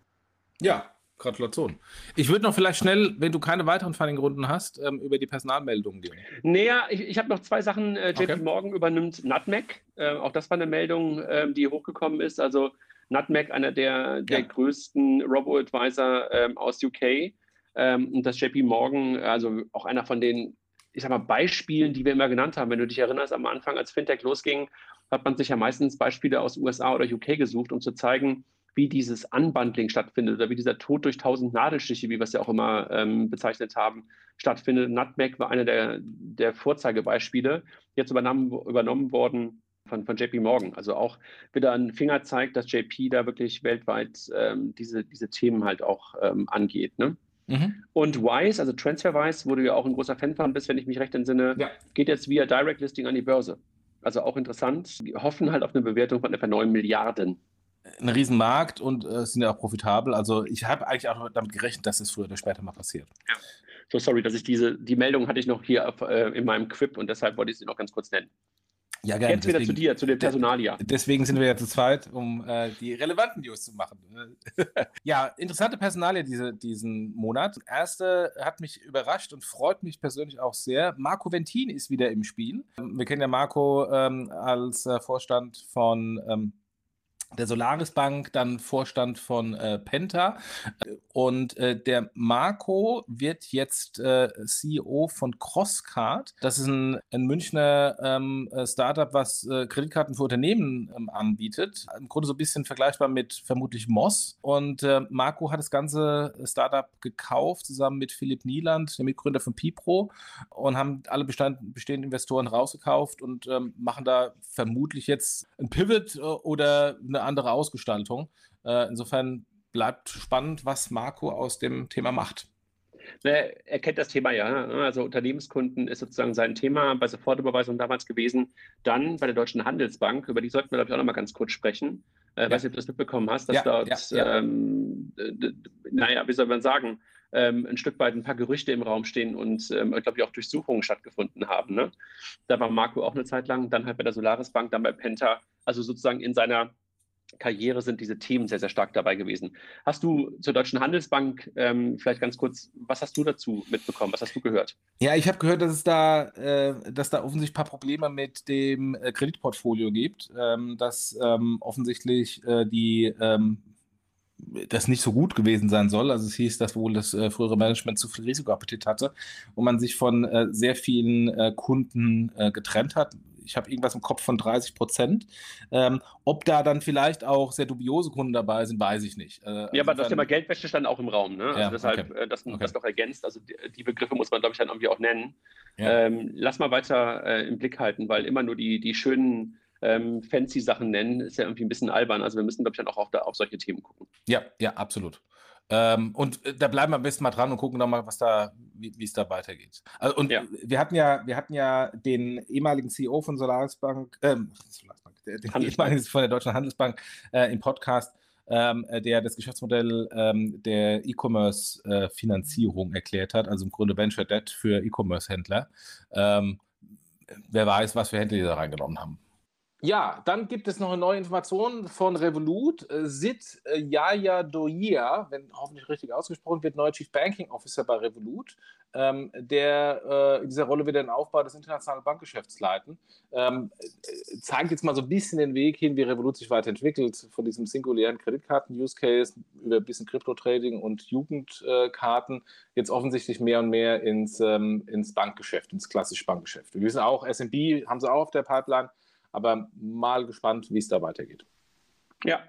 Ja, Gratulation. Ich würde noch vielleicht schnell, wenn du keine weiteren Funding-Runden hast, ähm, über die Personalmeldungen gehen. Naja, ich, ich habe noch zwei Sachen. Äh, JP okay. Morgan übernimmt Nutmeg. Äh, auch das war eine Meldung, äh, die hochgekommen ist. Also Nutmeg, einer der, der ja. größten Robo-Advisor ähm, aus UK. Ähm, und das JP Morgan, also auch einer von den, ich sag mal, Beispielen, die wir immer genannt haben. Wenn du dich erinnerst, am Anfang, als Fintech losging, hat man sich ja meistens Beispiele aus USA oder UK gesucht, um zu zeigen, wie dieses Unbundling stattfindet oder wie dieser Tod durch tausend Nadelstiche, wie wir es ja auch immer ähm, bezeichnet haben, stattfindet. Nutmeg war einer der, der Vorzeigebeispiele, jetzt übernommen, übernommen worden von, von JP Morgan. Also auch wieder ein Fingerzeig, dass JP da wirklich weltweit ähm, diese, diese Themen halt auch ähm, angeht. Ne? Mhm. Und Wise, also TransferWise, wo du ja auch ein großer Fan von bist, wenn ich mich recht entsinne, ja. geht jetzt via Direct Listing an die Börse. Also auch interessant. Die hoffen halt auf eine Bewertung von etwa 9 Milliarden ein Riesenmarkt und äh, sind ja auch profitabel. Also ich habe eigentlich auch damit gerechnet, dass es früher oder später mal passiert. Ja. So sorry, dass ich diese, die Meldung hatte ich noch hier auf, äh, in meinem Quip und deshalb wollte ich sie noch ganz kurz nennen. Ja, gerne. Jetzt wieder deswegen, zu dir, zu dem Personalia. Deswegen sind wir ja zu zweit, um äh, die relevanten News zu machen. ja, interessante Personalia diese, diesen Monat. Erste hat mich überrascht und freut mich persönlich auch sehr. Marco Ventin ist wieder im Spiel. Wir kennen ja Marco ähm, als äh, Vorstand von ähm, der Solaris Bank, dann Vorstand von äh, Penta. Und äh, der Marco wird jetzt äh, CEO von Crosscard. Das ist ein, ein Münchner ähm, äh, Startup, was äh, Kreditkarten für Unternehmen ähm, anbietet. Im Grunde so ein bisschen vergleichbar mit vermutlich Moss. Und äh, Marco hat das ganze Startup gekauft, zusammen mit Philipp Nieland, dem Mitgründer von Pipro, und haben alle Bestand, bestehenden Investoren rausgekauft und ähm, machen da vermutlich jetzt ein Pivot oder eine andere Ausgestaltung. Äh, insofern bleibt spannend, was Marco aus dem Thema macht. Er kennt das Thema ja. Ne? Also Unternehmenskunden ist sozusagen sein Thema bei Sofortüberweisung damals gewesen. Dann bei der Deutschen Handelsbank, über die sollten wir, glaube ich, auch noch mal ganz kurz sprechen. Äh, ja. Weiß nicht, ob du das mitbekommen hast, dass ja, dort, ja, ähm, naja, wie soll man sagen, ähm, ein Stück weit ein paar Gerüchte im Raum stehen und, ähm, glaube ich, auch Durchsuchungen stattgefunden haben. Ne? Da war Marco auch eine Zeit lang, dann halt bei der Solaris Bank, dann bei Penta, also sozusagen in seiner Karriere sind diese Themen sehr, sehr stark dabei gewesen. Hast du zur Deutschen Handelsbank ähm, vielleicht ganz kurz, was hast du dazu mitbekommen? Was hast du gehört? Ja, ich habe gehört, dass es da, äh, dass da offensichtlich ein paar Probleme mit dem äh, Kreditportfolio gibt, ähm, dass ähm, offensichtlich äh, die ähm, das nicht so gut gewesen sein soll. Also es hieß, dass wohl das äh, frühere Management zu viel Risikoappetit hatte und man sich von äh, sehr vielen äh, Kunden äh, getrennt hat ich habe irgendwas im Kopf von 30 Prozent. Ähm, ob da dann vielleicht auch sehr dubiose Kunden dabei sind, weiß ich nicht. Äh, ja, aber das Thema Geldwäsche stand auch im Raum. Ne? Also ja, deshalb, okay. äh, das, okay. das doch ergänzt. Also die, die, Begriffe muss man, glaube ich, dann irgendwie auch nennen. Ja. Ähm, lass mal weiter äh, im Blick halten, weil immer nur die, die schönen ähm, fancy Sachen nennen, ist ja irgendwie ein bisschen albern. Also wir müssen, glaube ich, dann auch auf, auf solche Themen gucken. Ja, ja, absolut. Ähm, und äh, da bleiben wir am besten mal dran und gucken nochmal, was da, wie es da weitergeht. Also, und ja. wir hatten ja, wir hatten ja den ehemaligen CEO von Solaris Bank, ähm, Solarisbank den ehemaligen von der Deutschen Handelsbank äh, im Podcast, ähm, äh, der das Geschäftsmodell ähm, der E-Commerce-Finanzierung äh, erklärt hat, also im Grunde Venture Debt für E-Commerce-Händler. Ähm, wer weiß, was für Händler die da reingenommen haben. Ja, dann gibt es noch eine neue Information von Revolut. Äh, Sid äh, Yaya Doia, wenn hoffentlich richtig ausgesprochen wird, neuer Chief Banking Officer bei Revolut. Ähm, der äh, in dieser Rolle wird den Aufbau des internationalen Bankgeschäfts leiten. Ähm, äh, zeigt jetzt mal so ein bisschen den Weg hin, wie Revolut sich weiterentwickelt, von diesem singulären Kreditkarten-Use-Case über ein bisschen Crypto-Trading und Jugendkarten, jetzt offensichtlich mehr und mehr ins, ähm, ins Bankgeschäft, ins klassische Bankgeschäft. Wir wissen auch, SMB haben sie auch auf der Pipeline aber mal gespannt, wie es da weitergeht. Ja.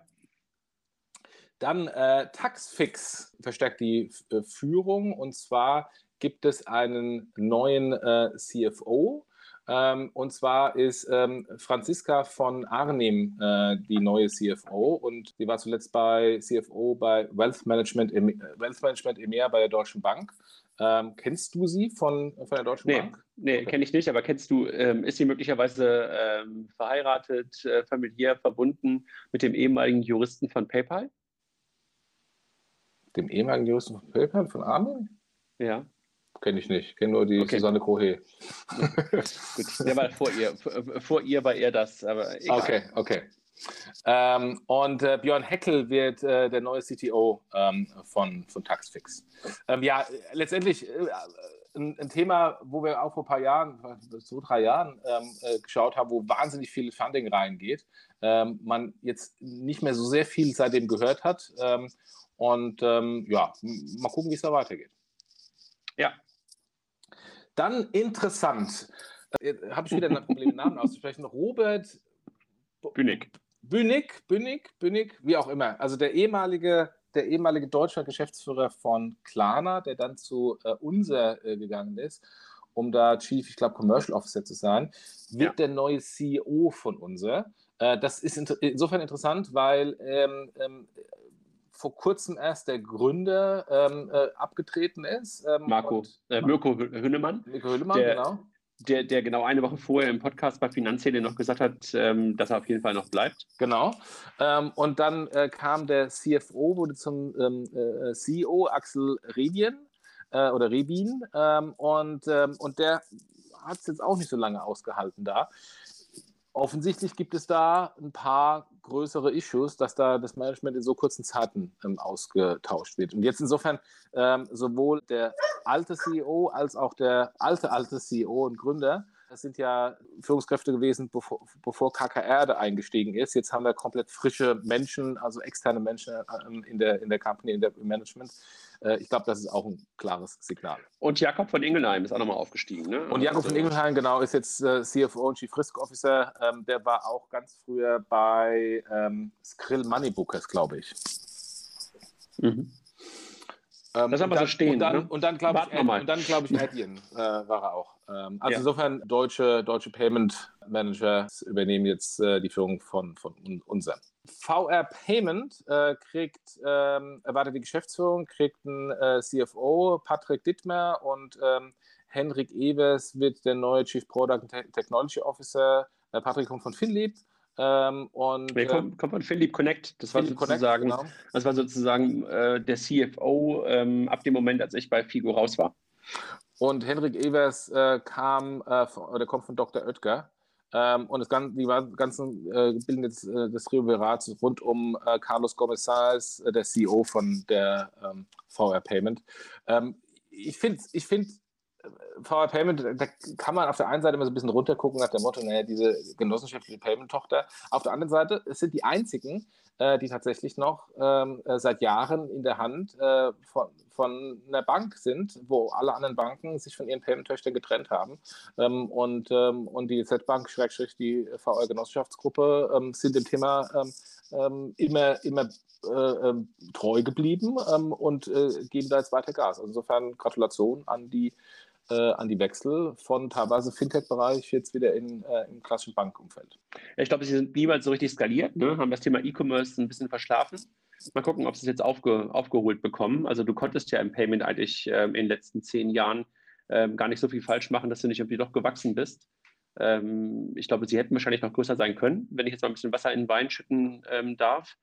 Dann äh, Taxfix verstärkt die äh, Führung und zwar gibt es einen neuen äh, CFO. Ähm, und zwar ist ähm, Franziska von Arnim äh, die neue CFO und sie war zuletzt bei CFO bei Wealth Management, Wealth Management EMEA bei der Deutschen Bank. Ähm, kennst du sie von, von der Deutschen nee, Bank? Nee, okay. kenne ich nicht, aber kennst du, ähm, ist sie möglicherweise ähm, verheiratet, äh, familiär verbunden mit dem ehemaligen Juristen von PayPal? Dem ehemaligen Juristen von PayPal, von Armin? Ja. Kenne ich nicht, kenne nur die okay. Susanne Cohe. Gut, der war vor ihr, vor ihr war er das, aber egal. Okay, okay. Ähm, und äh, Björn Heckel wird äh, der neue CTO ähm, von, von Taxfix. Ähm, ja, letztendlich äh, ein, ein, Thema, wo wir auch vor ein paar Jahren, zwei, drei Jahren ähm, äh, geschaut haben, wo wahnsinnig viel Funding reingeht. Ähm, man jetzt nicht mehr so sehr viel seitdem gehört hat. Ähm, und ja, mal gucken, wie es da weitergeht. Ja. Dann interessant. Äh, Habe ich wieder ein Problem, Namen auszusprechen. Robert Bünig. Bünig, Bünig, Bünig, wie auch immer. Also der ehemalige, der ehemalige deutsche Geschäftsführer von Klarna, der dann zu äh, Unser äh, gegangen ist, um da Chief, ich glaube, Commercial Officer zu sein, wird ja. der neue CEO von Unser. Äh, das ist inter insofern interessant, weil ähm, ähm, vor kurzem erst der Gründer ähm, äh, abgetreten ist. Ähm, Marco, äh, Mirko Hünnemann. Mirko Hünnemann, der, genau der, der genau eine Woche vorher im Podcast bei Finanzielle noch gesagt hat, ähm, dass er auf jeden Fall noch bleibt. Genau. Ähm, und dann äh, kam der CFO, wurde zum ähm, äh, CEO, Axel Rebien äh, oder Rebin. Ähm, und, ähm, und der hat es jetzt auch nicht so lange ausgehalten da offensichtlich gibt es da ein paar größere Issues, dass da das Management in so kurzen Zeiten ähm, ausgetauscht wird. Und jetzt insofern ähm, sowohl der alte CEO als auch der alte, alte CEO und Gründer das sind ja Führungskräfte gewesen, bevor, bevor KKR da eingestiegen ist. Jetzt haben wir komplett frische Menschen, also externe Menschen ähm, in der, in der Company, in der im Management. Äh, ich glaube, das ist auch ein klares Signal. Und Jakob von Ingelheim ist auch nochmal aufgestiegen. Ne? Und Jakob also, von Ingelheim, genau, ist jetzt äh, CFO und Chief Risk Officer. Ähm, der war auch ganz früher bei ähm, Skrill Moneybookers, glaube ich. Mhm. Ähm, das haben wir so stehen. Und dann, ne? und dann glaube ich, und dann, glaub ich, Adyen äh, war er auch. Ähm, also ja. insofern, deutsche, deutsche Payment Manager übernehmen jetzt äh, die Führung von, von unseren. VR Payment äh, kriegt, ähm, erwartet die Geschäftsführung, kriegt einen äh, CFO, Patrick Dittmer und ähm, Henrik Evers wird der neue Chief Product and Technology Officer. Äh, Patrick kommt von Finlieb. Ähm, und, nee, kommt, ähm, kommt von Philipp Connect. Das war Philipp sozusagen, Connect, genau. das war sozusagen äh, der CFO ähm, ab dem Moment, als ich bei Figo raus war. Und Henrik Evers äh, kam, äh, von, kommt von Dr. Oetker. Ähm, und das ganze, die ganzen äh, bilden jetzt äh, das Triumvirat rund um äh, Carlos Gomez der CEO von der ähm, VR Payment. Ähm, ich finde ich find VR Payment, da kann man auf der einen Seite immer so ein bisschen runtergucken nach dem Motto, naja, diese genossenschaftliche Payment-Tochter. Auf der anderen Seite, es sind die einzigen, äh, die tatsächlich noch ähm, äh, seit Jahren in der Hand äh, von, von einer Bank sind, wo alle anderen Banken sich von ihren Payment-Töchtern getrennt haben. Ähm, und, ähm, und die Z-Bank, die VR-Genossenschaftsgruppe, ähm, sind dem Thema ähm, ähm, immer, immer äh, treu geblieben und äh, geben da jetzt weiter Gas. Also insofern Gratulation an die äh, an die Wechsel von teilweise Fintech-Bereich jetzt wieder in, äh, im klassischen Bankumfeld. Ich glaube, sie sind niemals so richtig skaliert, ne? haben das Thema E-Commerce ein bisschen verschlafen. Mal gucken, ob sie es jetzt aufge, aufgeholt bekommen. Also du konntest ja im Payment eigentlich ähm, in den letzten zehn Jahren ähm, gar nicht so viel falsch machen, dass du nicht irgendwie doch gewachsen bist. Ähm, ich glaube, sie hätten wahrscheinlich noch größer sein können, wenn ich jetzt mal ein bisschen Wasser in den Wein schütten ähm, darf.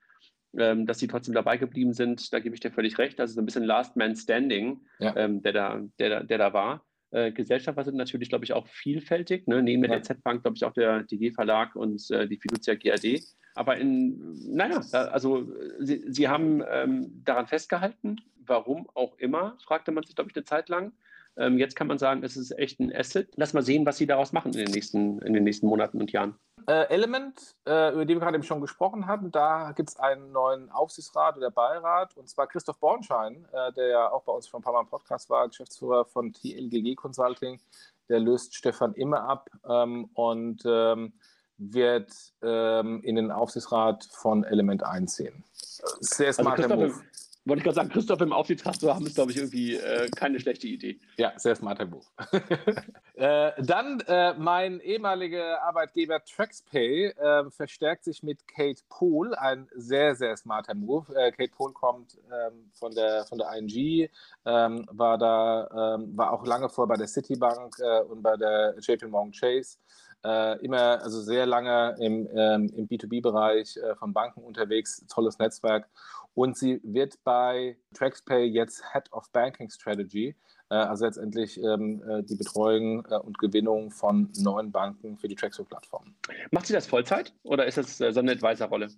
Ähm, dass sie trotzdem dabei geblieben sind, da gebe ich dir völlig recht. Also so ein bisschen Last Man Standing, ja. ähm, der, da, der, der da war. Äh, Gesellschafter sind natürlich, glaube ich, auch vielfältig. Ne? Neben der DZ Bank, glaube ich, auch der DG Verlag und äh, die Fiducia GAD. Aber in, naja, also sie, sie haben ähm, daran festgehalten, warum auch immer, fragte man sich, glaube ich, eine Zeit lang. Ähm, jetzt kann man sagen, es ist echt ein Asset. Lass mal sehen, was sie daraus machen in den nächsten, in den nächsten Monaten und Jahren. Äh, Element, äh, über den wir gerade eben schon gesprochen hatten, da gibt es einen neuen Aufsichtsrat oder Beirat, und zwar Christoph Bornschein, äh, der ja auch bei uns schon ein paar Mal im Podcast war, Geschäftsführer von TLGG Consulting. Der löst Stefan immer ab ähm, und ähm, wird ähm, in den Aufsichtsrat von Element einziehen. Sehr also smarter also Move wollte ich gerade sagen, Christoph im Aufsichtsrat zu haben, ist, glaube ich, irgendwie äh, keine schlechte Idee. Ja, sehr smarter Move. äh, dann äh, mein ehemaliger Arbeitgeber TraxPay äh, verstärkt sich mit Kate Pohl, ein sehr, sehr smarter Move. Äh, Kate Pohl kommt ähm, von, der, von der ING, ähm, war da, ähm, war auch lange vor bei der Citibank äh, und bei der JP Morgan Chase. Äh, immer, also sehr lange im, ähm, im B2B-Bereich äh, von Banken unterwegs, tolles Netzwerk. Und sie wird bei TraxPay jetzt Head of Banking Strategy, äh, also letztendlich ähm, äh, die Betreuung äh, und Gewinnung von neuen Banken für die TraxPay-Plattform. Macht sie das Vollzeit oder ist das so eine Advisor-Rolle?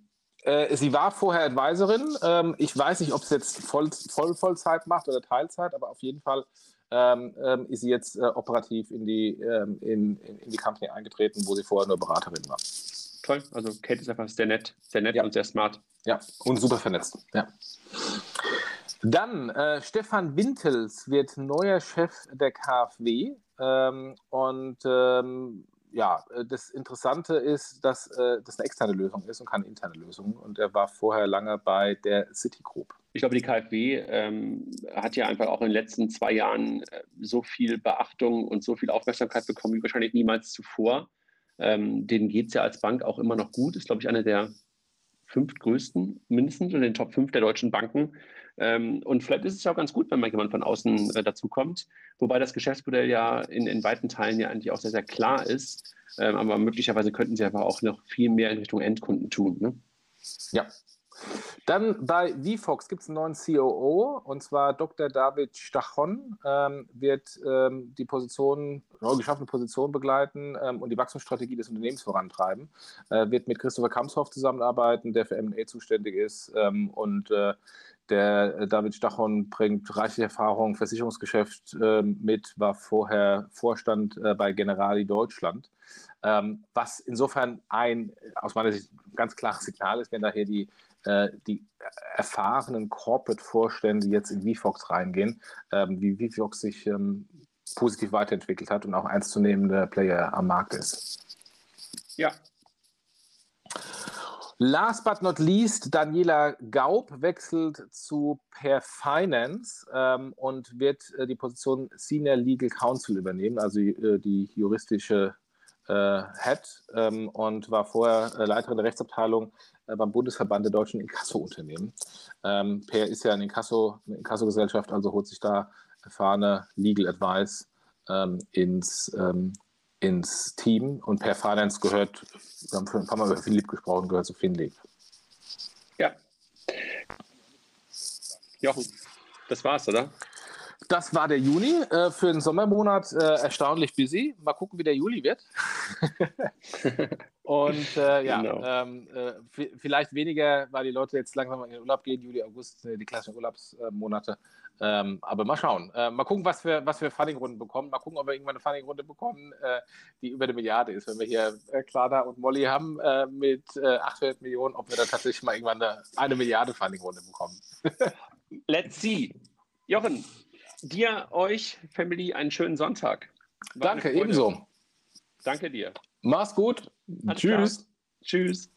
sie war vorher Advisorin. Ähm, ich weiß nicht, ob sie jetzt voll, voll Vollzeit macht oder Teilzeit, aber auf jeden Fall ähm, ist sie jetzt operativ in die, in, in, die Company eingetreten, wo sie vorher nur Beraterin war. Toll, also Kate ist einfach sehr nett, sehr nett ja. und sehr smart. Ja, und super vernetzt. Ja. Dann äh, Stefan Wintels wird neuer Chef der KfW ähm, und ähm, ja, das Interessante ist, dass äh, das eine externe Lösung ist und keine interne Lösung. Und er war vorher lange bei der Citigroup. Ich glaube, die KfW ähm, hat ja einfach auch in den letzten zwei Jahren äh, so viel Beachtung und so viel Aufmerksamkeit bekommen wie wahrscheinlich niemals zuvor. Ähm, denen geht es ja als Bank auch immer noch gut. Ist, glaube ich, eine der fünf größten mindestens in den Top 5 der deutschen Banken. Ähm, und vielleicht ist es ja auch ganz gut, wenn mal jemand von außen äh, dazukommt, wobei das Geschäftsmodell ja in, in weiten Teilen ja eigentlich auch sehr, sehr klar ist. Ähm, aber möglicherweise könnten sie aber auch noch viel mehr in Richtung Endkunden tun. Ne? Ja, dann bei VFox gibt es einen neuen COO und zwar Dr. David Stachon ähm, wird ähm, die Position, neu geschaffene Position begleiten ähm, und die Wachstumsstrategie des Unternehmens vorantreiben. Äh, wird mit Christopher Kamshoff zusammenarbeiten, der für M&A zuständig ist ähm, und äh, der äh, David Stachon bringt reichliche Erfahrung, Versicherungsgeschäft äh, mit, war vorher Vorstand äh, bei Generali Deutschland. Ähm, was insofern ein aus meiner Sicht ganz klares Signal ist, wenn daher die äh, die erfahrenen Corporate-Vorstände jetzt in VFox reingehen, ähm, wie VFox sich ähm, positiv weiterentwickelt hat und auch ernstzunehmende Player am Markt ist. Ja. Last but not least, Daniela Gaub wechselt zu Per Finance ähm, und wird äh, die Position Senior Legal Counsel übernehmen, also äh, die juristische äh, Head ähm, und war vorher äh, Leiterin der Rechtsabteilung äh, beim Bundesverband der deutschen Inkasso-Unternehmen. Ähm, per ist ja eine Inkasso, eine Inkasso-Gesellschaft, also holt sich da erfahrene Legal Advice ähm, ins, ähm, ins Team und per Finance gehört, wir haben schon ein paar Mal über Philipp gesprochen, gehört zu Finlieb. Ja. Jochen, das war's, oder? Das war der Juni. Äh, für den Sommermonat äh, erstaunlich busy. Mal gucken, wie der Juli wird. Und äh, ja, genau. ähm, äh, vielleicht weniger, weil die Leute jetzt langsam in den Urlaub gehen, Juli, August, äh, die klassischen Urlaubsmonate. Ähm, aber mal schauen. Äh, mal gucken, was wir, was wir Funding-Runden bekommen. Mal gucken, ob wir irgendwann eine Funding-Runde bekommen, die über eine Milliarde ist. Wenn wir hier äh, Clara und Molly haben mit 800 Millionen, ob wir da tatsächlich mal irgendwann eine, eine Milliarde Funding-Runde bekommen. Let's see. Jochen, dir, euch, Family, einen schönen Sonntag. War Danke, ebenso. Danke dir. Mach's gut. Alles Tschüss. Klar. Tschüss.